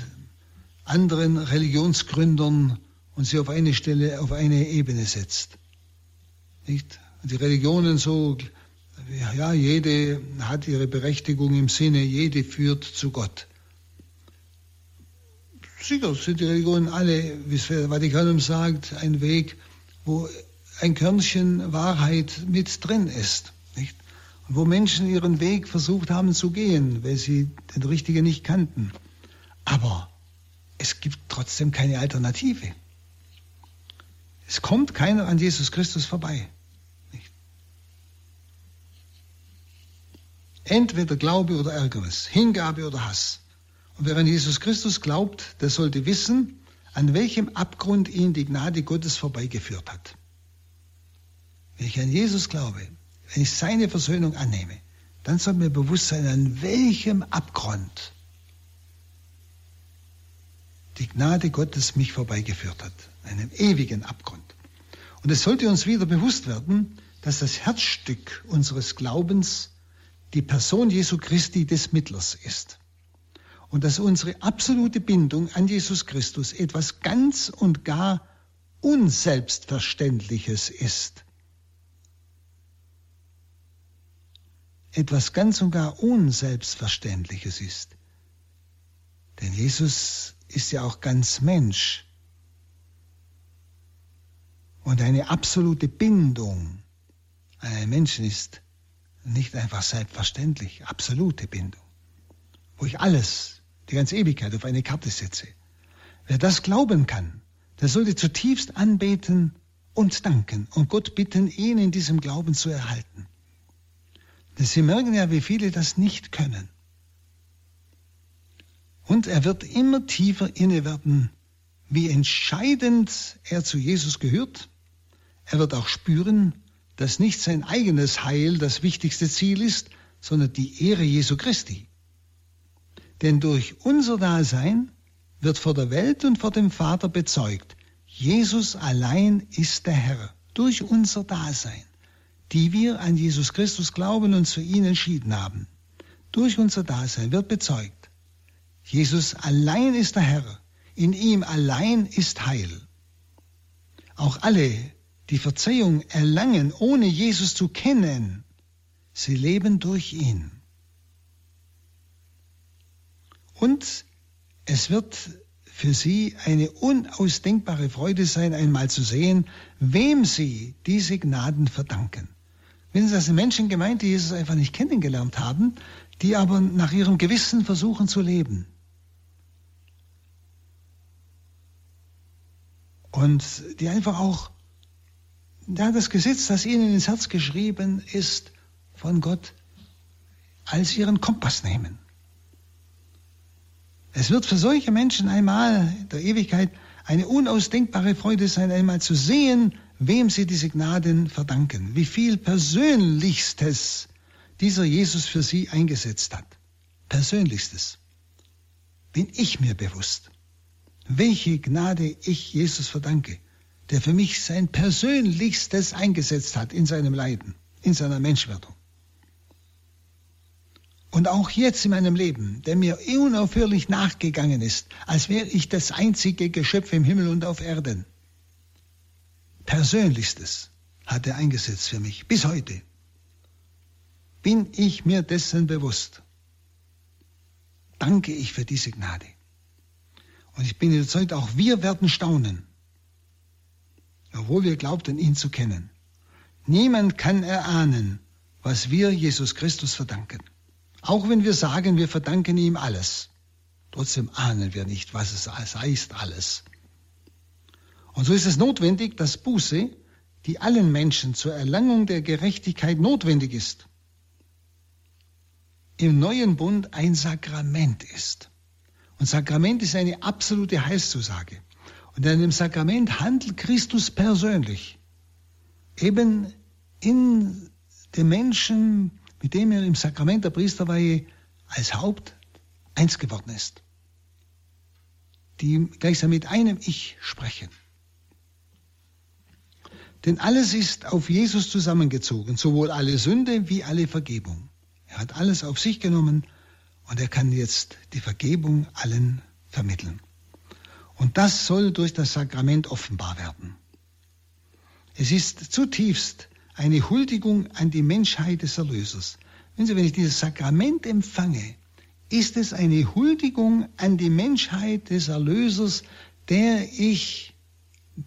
anderen Religionsgründern und sie auf eine Stelle, auf eine Ebene setzt. Nicht? Die Religionen so, ja, jede hat ihre Berechtigung im Sinne, jede führt zu Gott. Sicher sind die Religionen alle, wie es Vatikanum sagt, ein Weg, wo ein Körnchen Wahrheit mit drin ist. Nicht? Und wo Menschen ihren Weg versucht haben zu gehen, weil sie den richtigen nicht kannten. Aber es gibt trotzdem keine Alternative. Es kommt keiner an Jesus Christus vorbei. Entweder Glaube oder Ärgernis, Hingabe oder Hass. Und wer an Jesus Christus glaubt, der sollte wissen, an welchem Abgrund ihn die Gnade Gottes vorbeigeführt hat. Wenn ich an Jesus glaube, wenn ich seine Versöhnung annehme, dann soll mir bewusst sein, an welchem Abgrund die Gnade Gottes mich vorbeigeführt hat, einem ewigen Abgrund. Und es sollte uns wieder bewusst werden, dass das Herzstück unseres Glaubens die Person Jesu Christi des Mittlers ist. Und dass unsere absolute Bindung an Jesus Christus etwas ganz und gar Unselbstverständliches ist. Etwas ganz und gar Unselbstverständliches ist. Denn Jesus ist ja auch ganz Mensch. Und eine absolute Bindung an einen Menschen ist nicht einfach selbstverständlich, absolute Bindung, wo ich alles, die ganze Ewigkeit auf eine Karte setze. Wer das glauben kann, der sollte zutiefst anbeten und danken und Gott bitten, ihn in diesem Glauben zu erhalten. Denn Sie merken ja, wie viele das nicht können. Und er wird immer tiefer inne werden, wie entscheidend er zu Jesus gehört. Er wird auch spüren, dass nicht sein eigenes Heil das wichtigste Ziel ist, sondern die Ehre Jesu Christi. Denn durch unser Dasein wird vor der Welt und vor dem Vater bezeugt, Jesus allein ist der Herr, durch unser Dasein, die wir an Jesus Christus glauben und zu ihm entschieden haben. Durch unser Dasein wird bezeugt, Jesus allein ist der Herr. In ihm allein ist Heil. Auch alle, die Verzeihung erlangen, ohne Jesus zu kennen, sie leben durch ihn. Und es wird für sie eine unausdenkbare Freude sein, einmal zu sehen, wem sie diese Gnaden verdanken. Wenn das sind Menschen gemeint, die Jesus einfach nicht kennengelernt haben, die aber nach ihrem Gewissen versuchen zu leben. Und die einfach auch ja, das Gesetz, das ihnen ins Herz geschrieben ist, von Gott als ihren Kompass nehmen. Es wird für solche Menschen einmal der Ewigkeit eine unausdenkbare Freude sein, einmal zu sehen, wem sie diese Gnaden verdanken, wie viel Persönlichstes dieser Jesus für sie eingesetzt hat. Persönlichstes. Bin ich mir bewusst, welche Gnade ich Jesus verdanke, der für mich sein Persönlichstes eingesetzt hat in seinem Leiden, in seiner Menschwerdung. Und auch jetzt in meinem Leben, der mir unaufhörlich nachgegangen ist, als wäre ich das einzige Geschöpf im Himmel und auf Erden. Persönlichstes hat er eingesetzt für mich, bis heute. Bin ich mir dessen bewusst. Danke ich für diese Gnade. Und ich bin überzeugt, auch wir werden staunen, obwohl wir glaubten, ihn zu kennen. Niemand kann erahnen, was wir Jesus Christus verdanken. Auch wenn wir sagen, wir verdanken ihm alles. Trotzdem ahnen wir nicht, was es heißt alles. Und so ist es notwendig, dass Buße, die allen Menschen zur Erlangung der Gerechtigkeit notwendig ist, im neuen Bund ein Sakrament ist. Und Sakrament ist eine absolute Heilszusage. Und in dem Sakrament handelt Christus persönlich. Eben in dem Menschen, mit dem er im Sakrament der Priesterweihe als Haupt eins geworden ist. Die gleichsam mit einem Ich sprechen. Denn alles ist auf Jesus zusammengezogen, sowohl alle Sünde wie alle Vergebung. Er hat alles auf sich genommen und er kann jetzt die Vergebung allen vermitteln. Und das soll durch das Sakrament offenbar werden. Es ist zutiefst eine Huldigung an die Menschheit des Erlösers. Wenn Sie, wenn ich dieses Sakrament empfange, ist es eine Huldigung an die Menschheit des Erlösers, der ich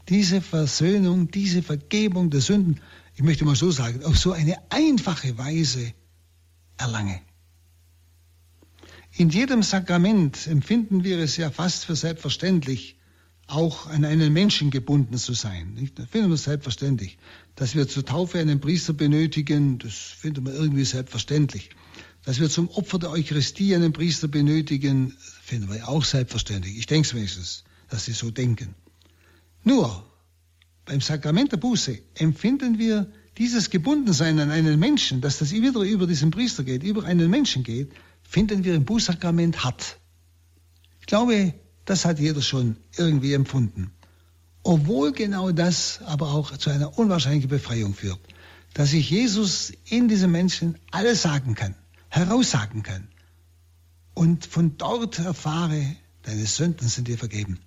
diese Versöhnung, diese Vergebung der Sünden, ich möchte mal so sagen, auf so eine einfache Weise erlange. In jedem Sakrament empfinden wir es ja fast für selbstverständlich, auch an einen Menschen gebunden zu sein. Das finden wir selbstverständlich. Dass wir zur Taufe einen Priester benötigen, das finden wir irgendwie selbstverständlich. Dass wir zum Opfer der Eucharistie einen Priester benötigen, finden wir auch selbstverständlich. Ich denke es wenigstens, dass sie so denken. Nur beim Sakrament der Buße empfinden wir dieses Gebundensein an einen Menschen, dass das wieder über diesen Priester geht, über einen Menschen geht, finden wir im Bußsakrament hart. Ich glaube, das hat jeder schon irgendwie empfunden. Obwohl genau das aber auch zu einer unwahrscheinlichen Befreiung führt, dass ich Jesus in diesem Menschen alles sagen kann, heraussagen kann und von dort erfahre, deine Sünden sind dir vergeben.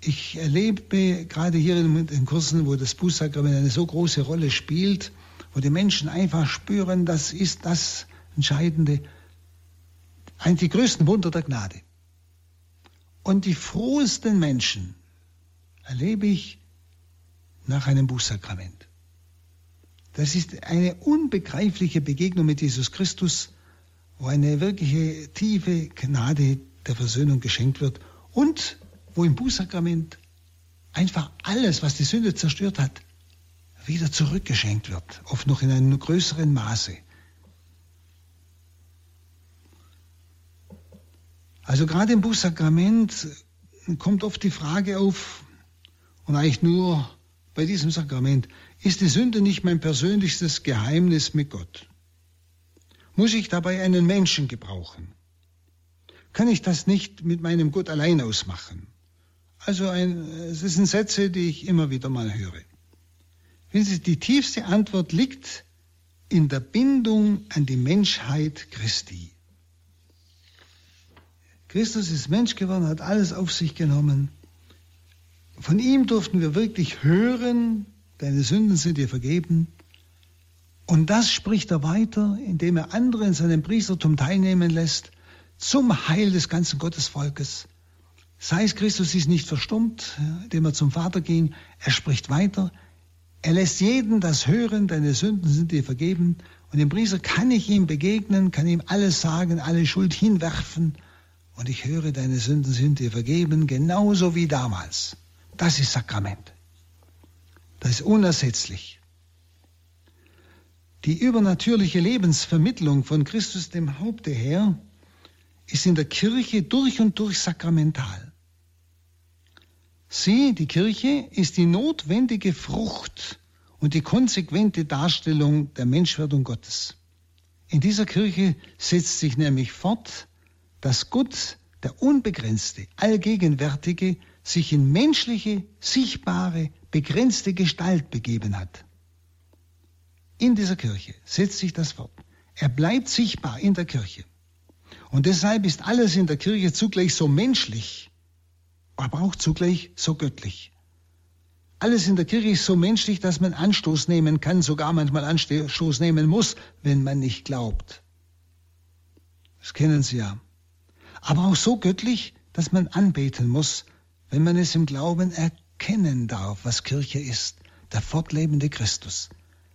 Ich erlebe gerade hier in den Kursen, wo das Bußsakrament eine so große Rolle spielt, wo die Menschen einfach spüren, das ist das Entscheidende, ein die größten Wunder der Gnade. Und die frohesten Menschen erlebe ich nach einem Bußsakrament. Das ist eine unbegreifliche Begegnung mit Jesus Christus, wo eine wirkliche tiefe Gnade der Versöhnung geschenkt wird und wo im Bußsakrament einfach alles, was die Sünde zerstört hat, wieder zurückgeschenkt wird, oft noch in einem größeren Maße. Also gerade im Bußsakrament kommt oft die Frage auf, und eigentlich nur bei diesem Sakrament, ist die Sünde nicht mein persönlichstes Geheimnis mit Gott? Muss ich dabei einen Menschen gebrauchen? Kann ich das nicht mit meinem Gott allein ausmachen? Also ein, es sind Sätze, die ich immer wieder mal höre. Die tiefste Antwort liegt in der Bindung an die Menschheit Christi. Christus ist Mensch geworden, hat alles auf sich genommen. Von ihm durften wir wirklich hören, deine Sünden sind dir vergeben. Und das spricht er weiter, indem er andere in seinem Priestertum teilnehmen lässt, zum Heil des ganzen Gottesvolkes. Sei es Christus ist nicht verstummt, indem er zum Vater ging, er spricht weiter, er lässt jeden das hören, deine Sünden sind dir vergeben. Und dem Priester kann ich ihm begegnen, kann ihm alles sagen, alle Schuld hinwerfen. Und ich höre, deine Sünden sind dir vergeben, genauso wie damals. Das ist Sakrament. Das ist unersetzlich. Die übernatürliche Lebensvermittlung von Christus dem Haupte her ist in der Kirche durch und durch sakramental. Sie, die Kirche, ist die notwendige Frucht und die konsequente Darstellung der Menschwerdung Gottes. In dieser Kirche setzt sich nämlich fort, dass Gott, der Unbegrenzte, Allgegenwärtige, sich in menschliche, sichtbare, begrenzte Gestalt begeben hat. In dieser Kirche setzt sich das fort. Er bleibt sichtbar in der Kirche. Und deshalb ist alles in der Kirche zugleich so menschlich, aber auch zugleich so göttlich. Alles in der Kirche ist so menschlich, dass man Anstoß nehmen kann, sogar manchmal Anstoß nehmen muss, wenn man nicht glaubt. Das kennen Sie ja. Aber auch so göttlich, dass man anbeten muss, wenn man es im Glauben erkennen darf, was Kirche ist, der fortlebende Christus.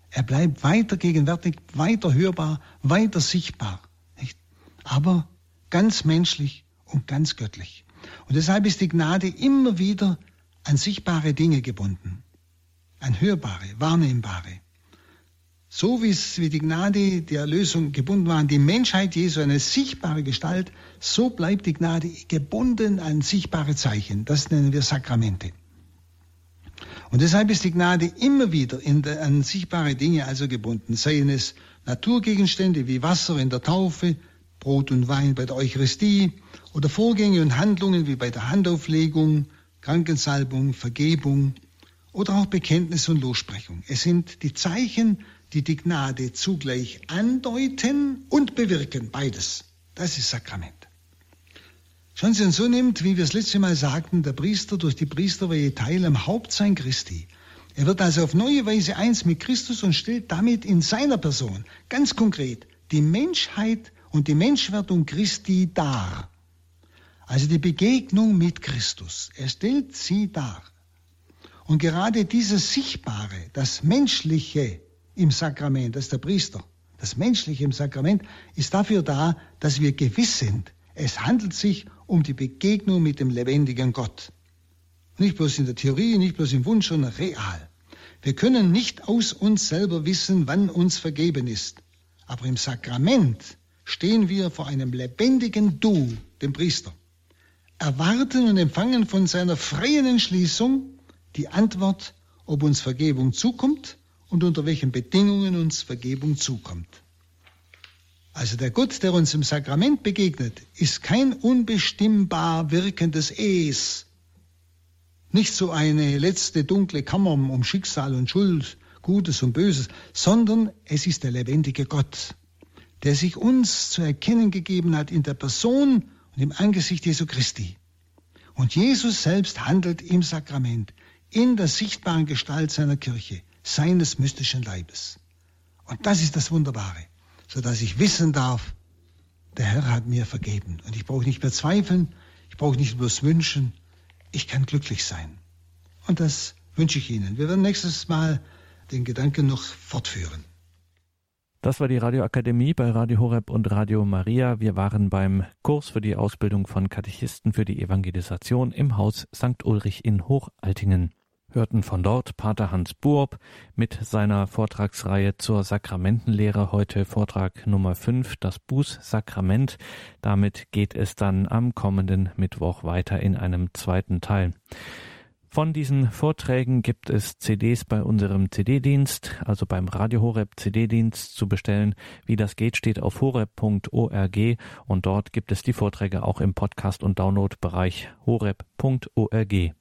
Er bleibt weiter gegenwärtig, weiter hörbar, weiter sichtbar. Nicht? Aber ganz menschlich und ganz göttlich. Und deshalb ist die Gnade immer wieder an sichtbare Dinge gebunden, an hörbare, wahrnehmbare. So wie wie die Gnade der Erlösung gebunden war an die Menschheit Jesu, eine sichtbare Gestalt, so bleibt die Gnade gebunden an sichtbare Zeichen. Das nennen wir Sakramente. Und deshalb ist die Gnade immer wieder der, an sichtbare Dinge also gebunden, seien es Naturgegenstände wie Wasser in der Taufe, Brot und Wein bei der Eucharistie oder Vorgänge und Handlungen wie bei der Handauflegung, Krankensalbung, Vergebung oder auch Bekenntnis und Lossprechung. Es sind die Zeichen, die die Gnade zugleich andeuten und bewirken, beides. Das ist Sakrament. Schauen Sie, so nimmt, wie wir es letzte Mal sagten, der Priester durch die Priesterweihe teil am Hauptsein Christi. Er wird also auf neue Weise eins mit Christus und stellt damit in seiner Person ganz konkret die Menschheit und die Menschwerdung Christi dar. Also die Begegnung mit Christus. Er stellt sie dar. Und gerade dieses Sichtbare, das Menschliche im Sakrament, das ist der Priester, das Menschliche im Sakrament ist dafür da, dass wir gewiss sind, es handelt sich um die Begegnung mit dem lebendigen Gott. Nicht bloß in der Theorie, nicht bloß im Wunsch, sondern real. Wir können nicht aus uns selber wissen, wann uns vergeben ist. Aber im Sakrament stehen wir vor einem lebendigen Du, dem Priester erwarten und empfangen von seiner freien Entschließung die Antwort, ob uns Vergebung zukommt und unter welchen Bedingungen uns Vergebung zukommt. Also der Gott, der uns im Sakrament begegnet, ist kein unbestimmbar wirkendes Es, nicht so eine letzte dunkle Kammer um Schicksal und Schuld, Gutes und Böses, sondern es ist der lebendige Gott, der sich uns zu erkennen gegeben hat in der Person und im Angesicht Jesu Christi. Und Jesus selbst handelt im Sakrament, in der sichtbaren Gestalt seiner Kirche, seines mystischen Leibes. Und das ist das Wunderbare, so dass ich wissen darf, der Herr hat mir vergeben. Und ich brauche nicht mehr zweifeln, ich brauche nicht bloß wünschen, ich kann glücklich sein. Und das wünsche ich Ihnen. Wir werden nächstes Mal den Gedanken noch fortführen. Das war die Radioakademie bei Radio Horeb und Radio Maria. Wir waren beim Kurs für die Ausbildung von Katechisten für die Evangelisation im Haus St. Ulrich in Hochaltingen. Hörten von dort Pater Hans Buob mit seiner Vortragsreihe zur Sakramentenlehre. Heute Vortrag Nummer 5, das Bußsakrament. Damit geht es dann am kommenden Mittwoch weiter in einem zweiten Teil. Von diesen Vorträgen gibt es CDs bei unserem CD-Dienst, also beim Radio Horeb CD-Dienst zu bestellen. Wie das geht, steht auf horeb.org und dort gibt es die Vorträge auch im Podcast- und Download-Bereich horeb.org.